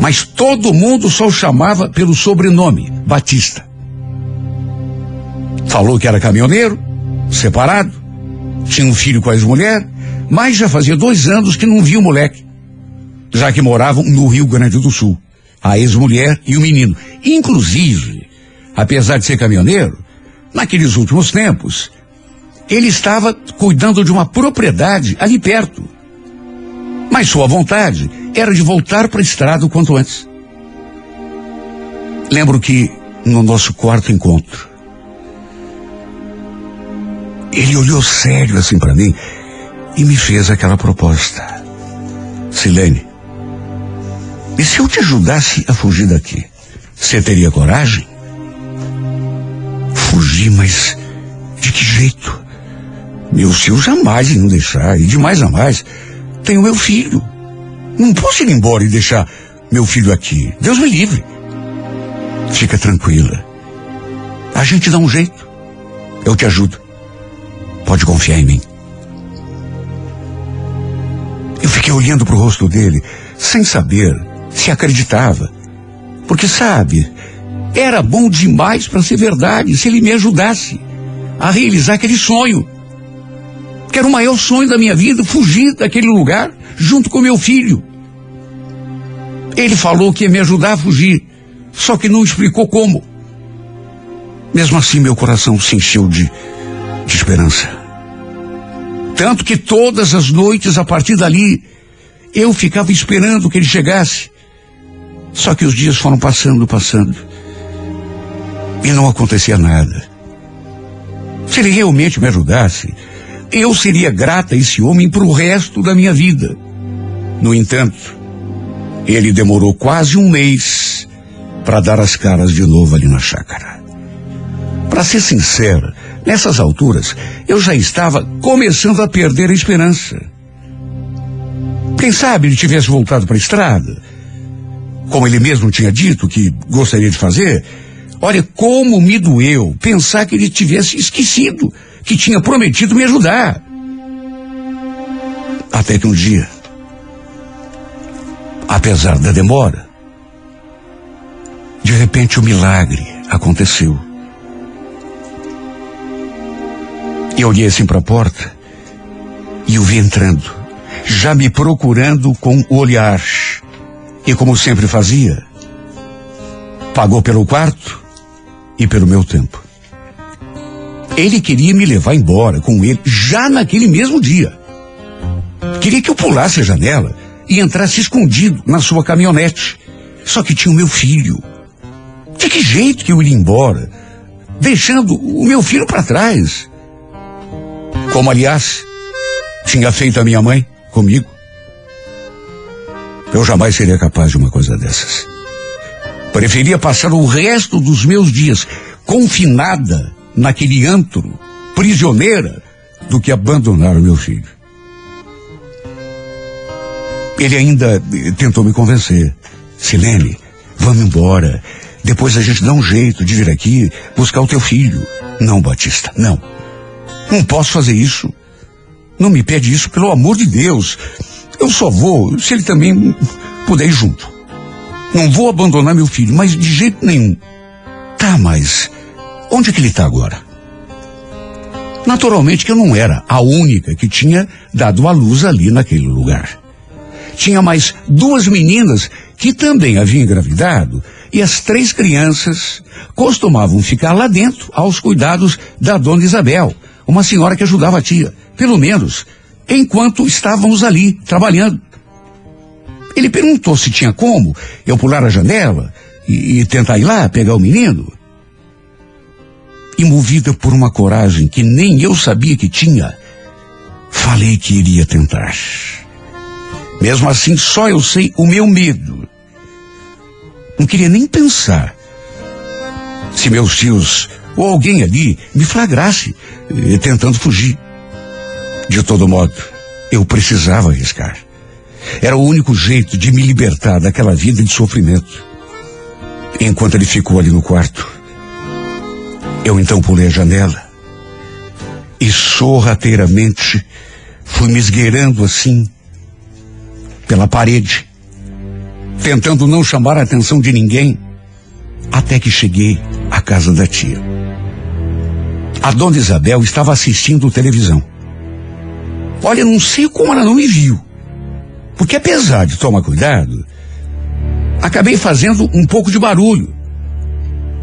mas todo mundo só o chamava pelo sobrenome, Batista. Falou que era caminhoneiro, separado, tinha um filho com a ex-mulher, mas já fazia dois anos que não via o moleque, já que moravam no Rio Grande do Sul, a ex-mulher e o menino. Inclusive, apesar de ser caminhoneiro, naqueles últimos tempos, ele estava cuidando de uma propriedade ali perto. Mas sua vontade era de voltar para a estrada o quanto antes. Lembro que no nosso quarto encontro, ele olhou sério assim para mim e me fez aquela proposta. Silene, e se eu te ajudasse a fugir daqui? Você teria coragem? Fugir, mas de que jeito? Meus tios jamais iam deixar, e de mais a mais, tenho meu filho. Não posso ir embora e deixar meu filho aqui. Deus me livre. Fica tranquila. A gente dá um jeito. Eu te ajudo. Pode confiar em mim. Eu fiquei olhando para o rosto dele, sem saber se acreditava. Porque, sabe, era bom demais para ser verdade se ele me ajudasse a realizar aquele sonho. Que era o maior sonho da minha vida, fugir daquele lugar junto com meu filho. Ele falou que ia me ajudar a fugir, só que não explicou como. Mesmo assim, meu coração se encheu de, de esperança. Tanto que todas as noites, a partir dali, eu ficava esperando que ele chegasse. Só que os dias foram passando, passando. E não acontecia nada. Se ele realmente me ajudasse, eu seria grata a esse homem para o resto da minha vida. No entanto, ele demorou quase um mês para dar as caras de novo ali na chácara. Para ser sincero, nessas alturas, eu já estava começando a perder a esperança. Quem sabe ele tivesse voltado para a estrada como ele mesmo tinha dito que gostaria de fazer, olha como me doeu pensar que ele tivesse esquecido que tinha prometido me ajudar. Até que um dia, apesar da demora, de repente o milagre aconteceu. Eu olhei assim para a porta e o vi entrando, já me procurando com o olhar. E como sempre fazia, pagou pelo quarto e pelo meu tempo. Ele queria me levar embora com ele já naquele mesmo dia. Queria que eu pulasse a janela e entrasse escondido na sua caminhonete. Só que tinha o meu filho. De que jeito que eu iria embora? Deixando o meu filho para trás. Como, aliás, tinha feito a minha mãe comigo. Eu jamais seria capaz de uma coisa dessas. Preferia passar o resto dos meus dias confinada naquele antro, prisioneira, do que abandonar o meu filho. Ele ainda eh, tentou me convencer. Silene, vamos embora. Depois a gente dá um jeito de vir aqui buscar o teu filho. Não, Batista, não. Não posso fazer isso. Não me pede isso, pelo amor de Deus. Eu só vou se ele também puder ir junto. Não vou abandonar meu filho, mas de jeito nenhum. Tá, mas onde é que ele está agora? Naturalmente que eu não era a única que tinha dado a luz ali naquele lugar. Tinha mais duas meninas que também haviam engravidado e as três crianças costumavam ficar lá dentro aos cuidados da dona Isabel, uma senhora que ajudava a tia, pelo menos enquanto estávamos ali trabalhando. Ele perguntou se tinha como eu pular a janela e, e tentar ir lá pegar o menino. E movida por uma coragem que nem eu sabia que tinha, falei que iria tentar. Mesmo assim, só eu sei o meu medo. Não queria nem pensar se meus tios ou alguém ali me flagrasse eh, tentando fugir. De todo modo, eu precisava arriscar. Era o único jeito de me libertar daquela vida de sofrimento. Enquanto ele ficou ali no quarto, eu então pulei a janela e sorrateiramente fui me esgueirando assim pela parede, tentando não chamar a atenção de ninguém, até que cheguei à casa da tia. A dona Isabel estava assistindo televisão. Olha, não sei como ela não me viu. Porque apesar de tomar cuidado, acabei fazendo um pouco de barulho.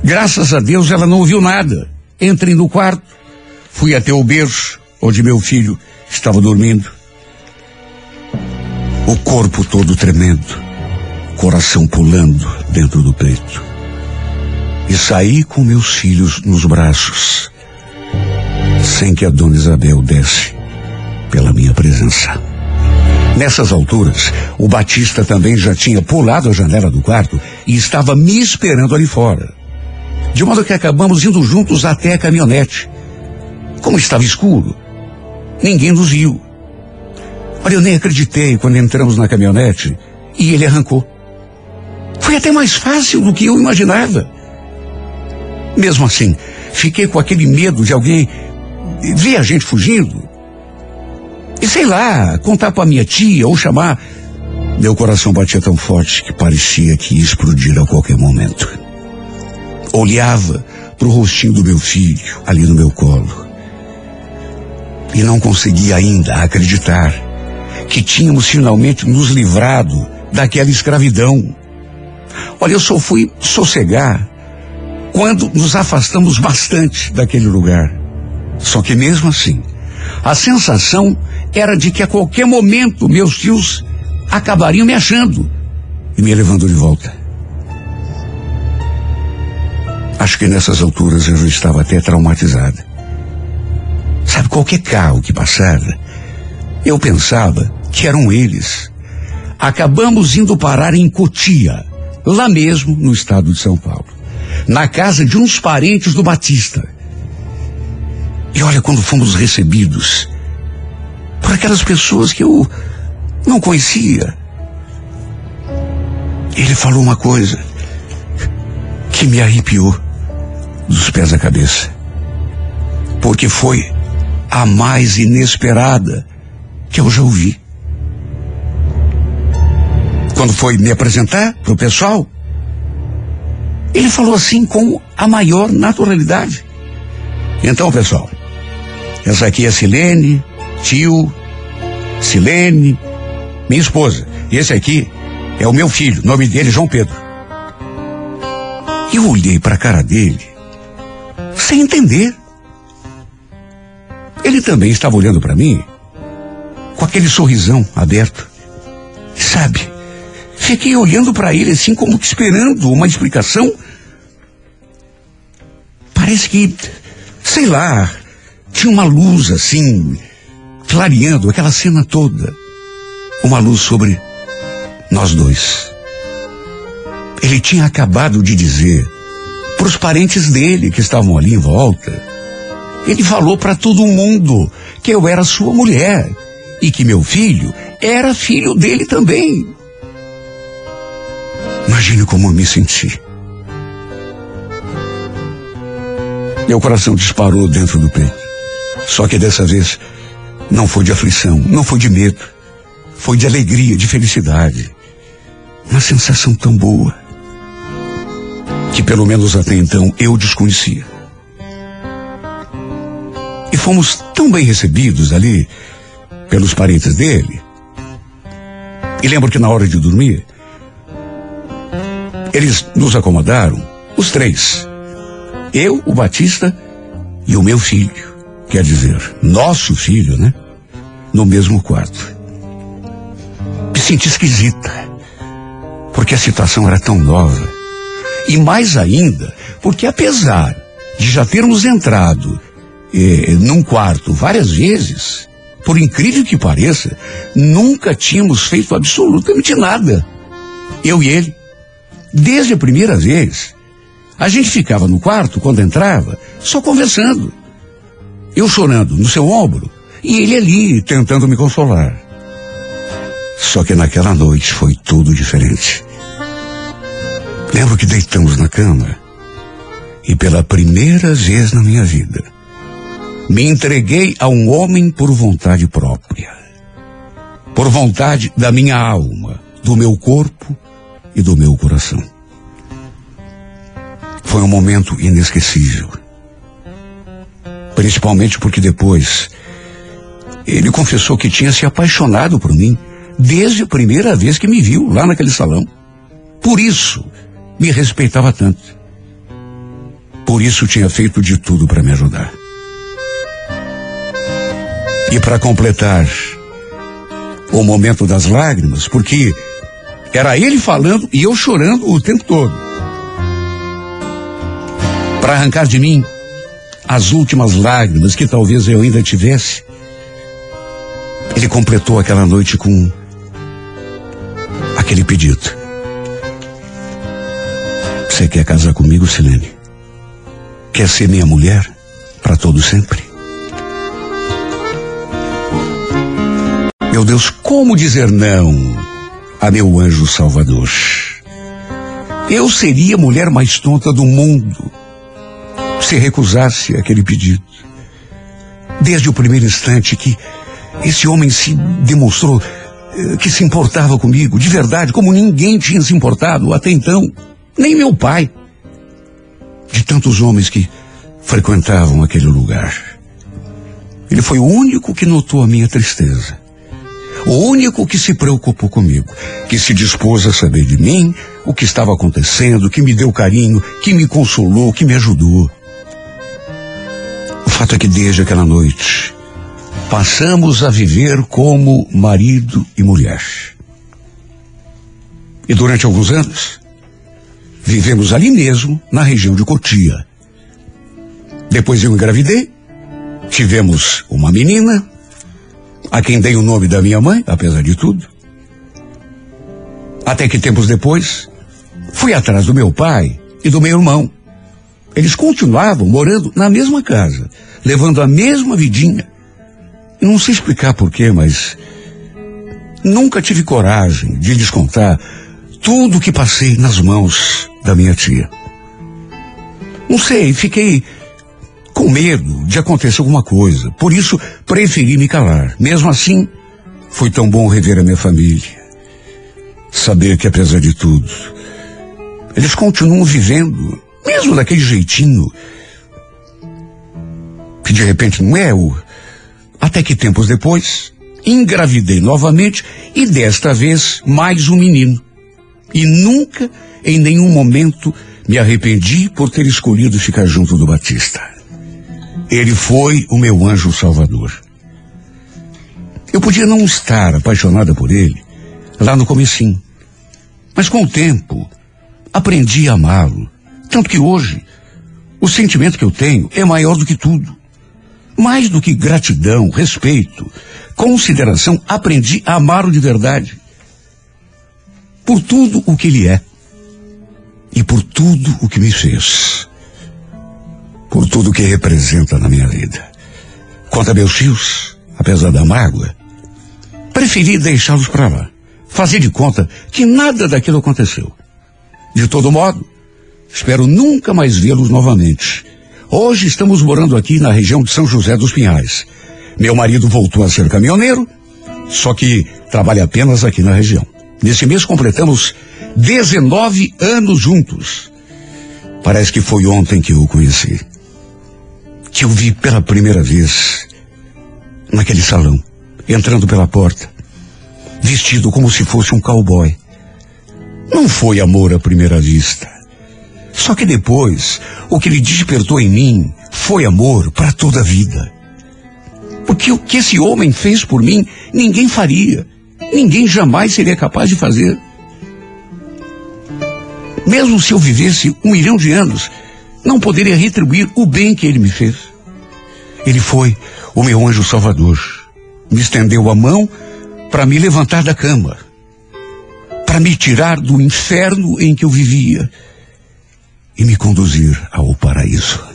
Graças a Deus ela não ouviu nada. Entrei no quarto, fui até o berço, onde meu filho estava dormindo. O corpo todo tremendo, coração pulando dentro do peito. E saí com meus filhos nos braços, sem que a dona Isabel desse pela minha presença. Nessas alturas, o Batista também já tinha pulado a janela do quarto e estava me esperando ali fora. De modo que acabamos indo juntos até a caminhonete. Como estava escuro, ninguém nos viu. Olha, eu nem acreditei quando entramos na caminhonete e ele arrancou. Foi até mais fácil do que eu imaginava. Mesmo assim, fiquei com aquele medo de alguém ver a gente fugindo e sei lá, contar para minha tia ou chamar. Meu coração batia tão forte que parecia que ia explodir a qualquer momento. Olhava para o rostinho do meu filho ali no meu colo. E não conseguia ainda acreditar que tínhamos finalmente nos livrado daquela escravidão. Olha, eu só fui sossegar quando nos afastamos bastante daquele lugar. Só que mesmo assim, a sensação era de que a qualquer momento meus tios acabariam me achando e me levando de volta. Acho que nessas alturas eu já estava até traumatizada. Sabe, qualquer carro que passava, eu pensava que eram eles. Acabamos indo parar em Cotia, lá mesmo no estado de São Paulo, na casa de uns parentes do Batista. E olha quando fomos recebidos por aquelas pessoas que eu não conhecia. Ele falou uma coisa que me arrepiou dos pés à cabeça. Porque foi a mais inesperada que eu já ouvi. Quando foi me apresentar para o pessoal, ele falou assim com a maior naturalidade. Então, pessoal, essa aqui é Silene, tio, Silene, minha esposa. E esse aqui é o meu filho, nome dele João Pedro. Eu olhei para a cara dele, sem entender. Ele também estava olhando para mim, com aquele sorrisão aberto. Sabe, fiquei olhando para ele assim, como que esperando uma explicação. Parece que, sei lá, tinha uma luz assim, clareando aquela cena toda. Uma luz sobre nós dois. Ele tinha acabado de dizer para os parentes dele que estavam ali em volta. Ele falou para todo mundo que eu era sua mulher e que meu filho era filho dele também. Imagine como eu me senti. Meu coração disparou dentro do peito. Só que dessa vez não foi de aflição, não foi de medo. Foi de alegria, de felicidade. Uma sensação tão boa que pelo menos até então eu desconhecia. E fomos tão bem recebidos ali pelos parentes dele. E lembro que na hora de dormir, eles nos acomodaram, os três. Eu, o Batista e o meu filho. Quer dizer, nosso filho, né? No mesmo quarto. Me senti esquisita. Porque a situação era tão nova. E mais ainda, porque apesar de já termos entrado eh, num quarto várias vezes, por incrível que pareça, nunca tínhamos feito absolutamente nada. Eu e ele. Desde a primeira vez, a gente ficava no quarto, quando entrava, só conversando. Eu chorando no seu ombro e ele ali tentando me consolar. Só que naquela noite foi tudo diferente. Lembro que deitamos na cama e pela primeira vez na minha vida me entreguei a um homem por vontade própria. Por vontade da minha alma, do meu corpo e do meu coração. Foi um momento inesquecível. Principalmente porque depois ele confessou que tinha se apaixonado por mim desde a primeira vez que me viu lá naquele salão. Por isso me respeitava tanto. Por isso tinha feito de tudo para me ajudar. E para completar o momento das lágrimas, porque era ele falando e eu chorando o tempo todo. Para arrancar de mim as últimas lágrimas que talvez eu ainda tivesse, ele completou aquela noite com aquele pedido. Você quer casar comigo, Silene? Quer ser minha mulher para todo sempre? Meu Deus, como dizer não a meu anjo salvador? Eu seria a mulher mais tonta do mundo se recusasse aquele pedido. Desde o primeiro instante que esse homem se demonstrou eh, que se importava comigo, de verdade, como ninguém tinha se importado até então, nem meu pai. De tantos homens que frequentavam aquele lugar. Ele foi o único que notou a minha tristeza. O único que se preocupou comigo, que se dispôs a saber de mim, o que estava acontecendo, que me deu carinho, que me consolou, que me ajudou. Fato é que desde aquela noite, passamos a viver como marido e mulher. E durante alguns anos, vivemos ali mesmo, na região de Cotia. Depois eu engravidei, tivemos uma menina, a quem dei o nome da minha mãe, apesar de tudo. Até que tempos depois, fui atrás do meu pai e do meu irmão. Eles continuavam morando na mesma casa, levando a mesma vidinha. Não sei explicar porquê, mas nunca tive coragem de lhes contar tudo que passei nas mãos da minha tia. Não sei, fiquei com medo de acontecer alguma coisa. Por isso, preferi me calar. Mesmo assim, foi tão bom rever a minha família. Saber que, apesar de tudo, eles continuam vivendo, mesmo daquele jeitinho, que de repente não é o. Até que tempos depois, engravidei novamente e desta vez mais um menino. E nunca, em nenhum momento, me arrependi por ter escolhido ficar junto do Batista. Ele foi o meu anjo salvador. Eu podia não estar apaixonada por ele lá no comecinho. Mas com o tempo, aprendi a amá-lo. Tanto que hoje, o sentimento que eu tenho é maior do que tudo. Mais do que gratidão, respeito, consideração, aprendi a amá-lo de verdade. Por tudo o que ele é. E por tudo o que me fez. Por tudo o que representa na minha vida. Quanto a meus filhos, apesar da mágoa, preferi deixá-los para lá. Fazer de conta que nada daquilo aconteceu. De todo modo, espero nunca mais vê-los novamente. Hoje estamos morando aqui na região de São José dos Pinhais. Meu marido voltou a ser caminhoneiro, só que trabalha apenas aqui na região. Nesse mês completamos 19 anos juntos. Parece que foi ontem que eu o conheci. Que eu vi pela primeira vez naquele salão, entrando pela porta, vestido como se fosse um cowboy. Não foi amor à primeira vista. Só que depois, o que ele despertou em mim foi amor para toda a vida. Porque o que esse homem fez por mim, ninguém faria. Ninguém jamais seria capaz de fazer. Mesmo se eu vivesse um milhão de anos, não poderia retribuir o bem que ele me fez. Ele foi o meu anjo salvador. Me estendeu a mão para me levantar da cama, para me tirar do inferno em que eu vivia e me conduzir ao paraíso.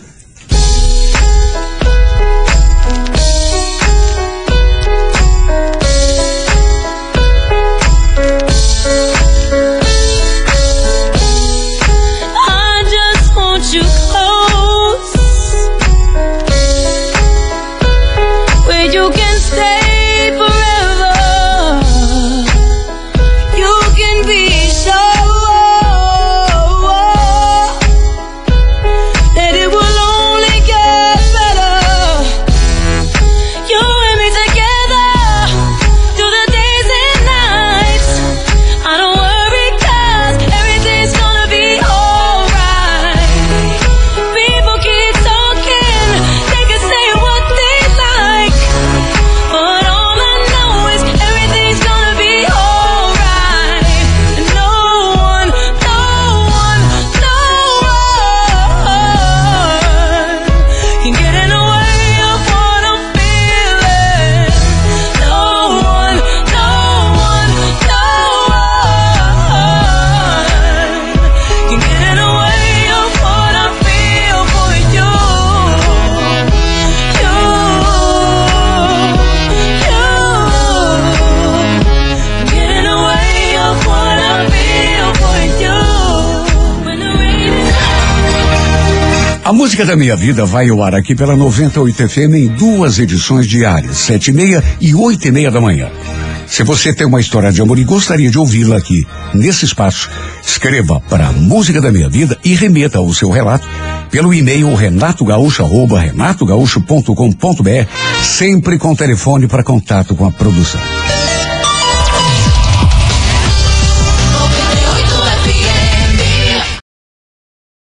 Música da minha vida vai ao ar aqui pela 98 FM em duas edições diárias, sete e meia e oito e meia da manhã. Se você tem uma história de amor e gostaria de ouvi-la aqui nesse espaço, escreva para Música da Minha Vida e remeta o seu relato pelo e-mail renatogaúcho.com.br, sempre com telefone para contato com a produção.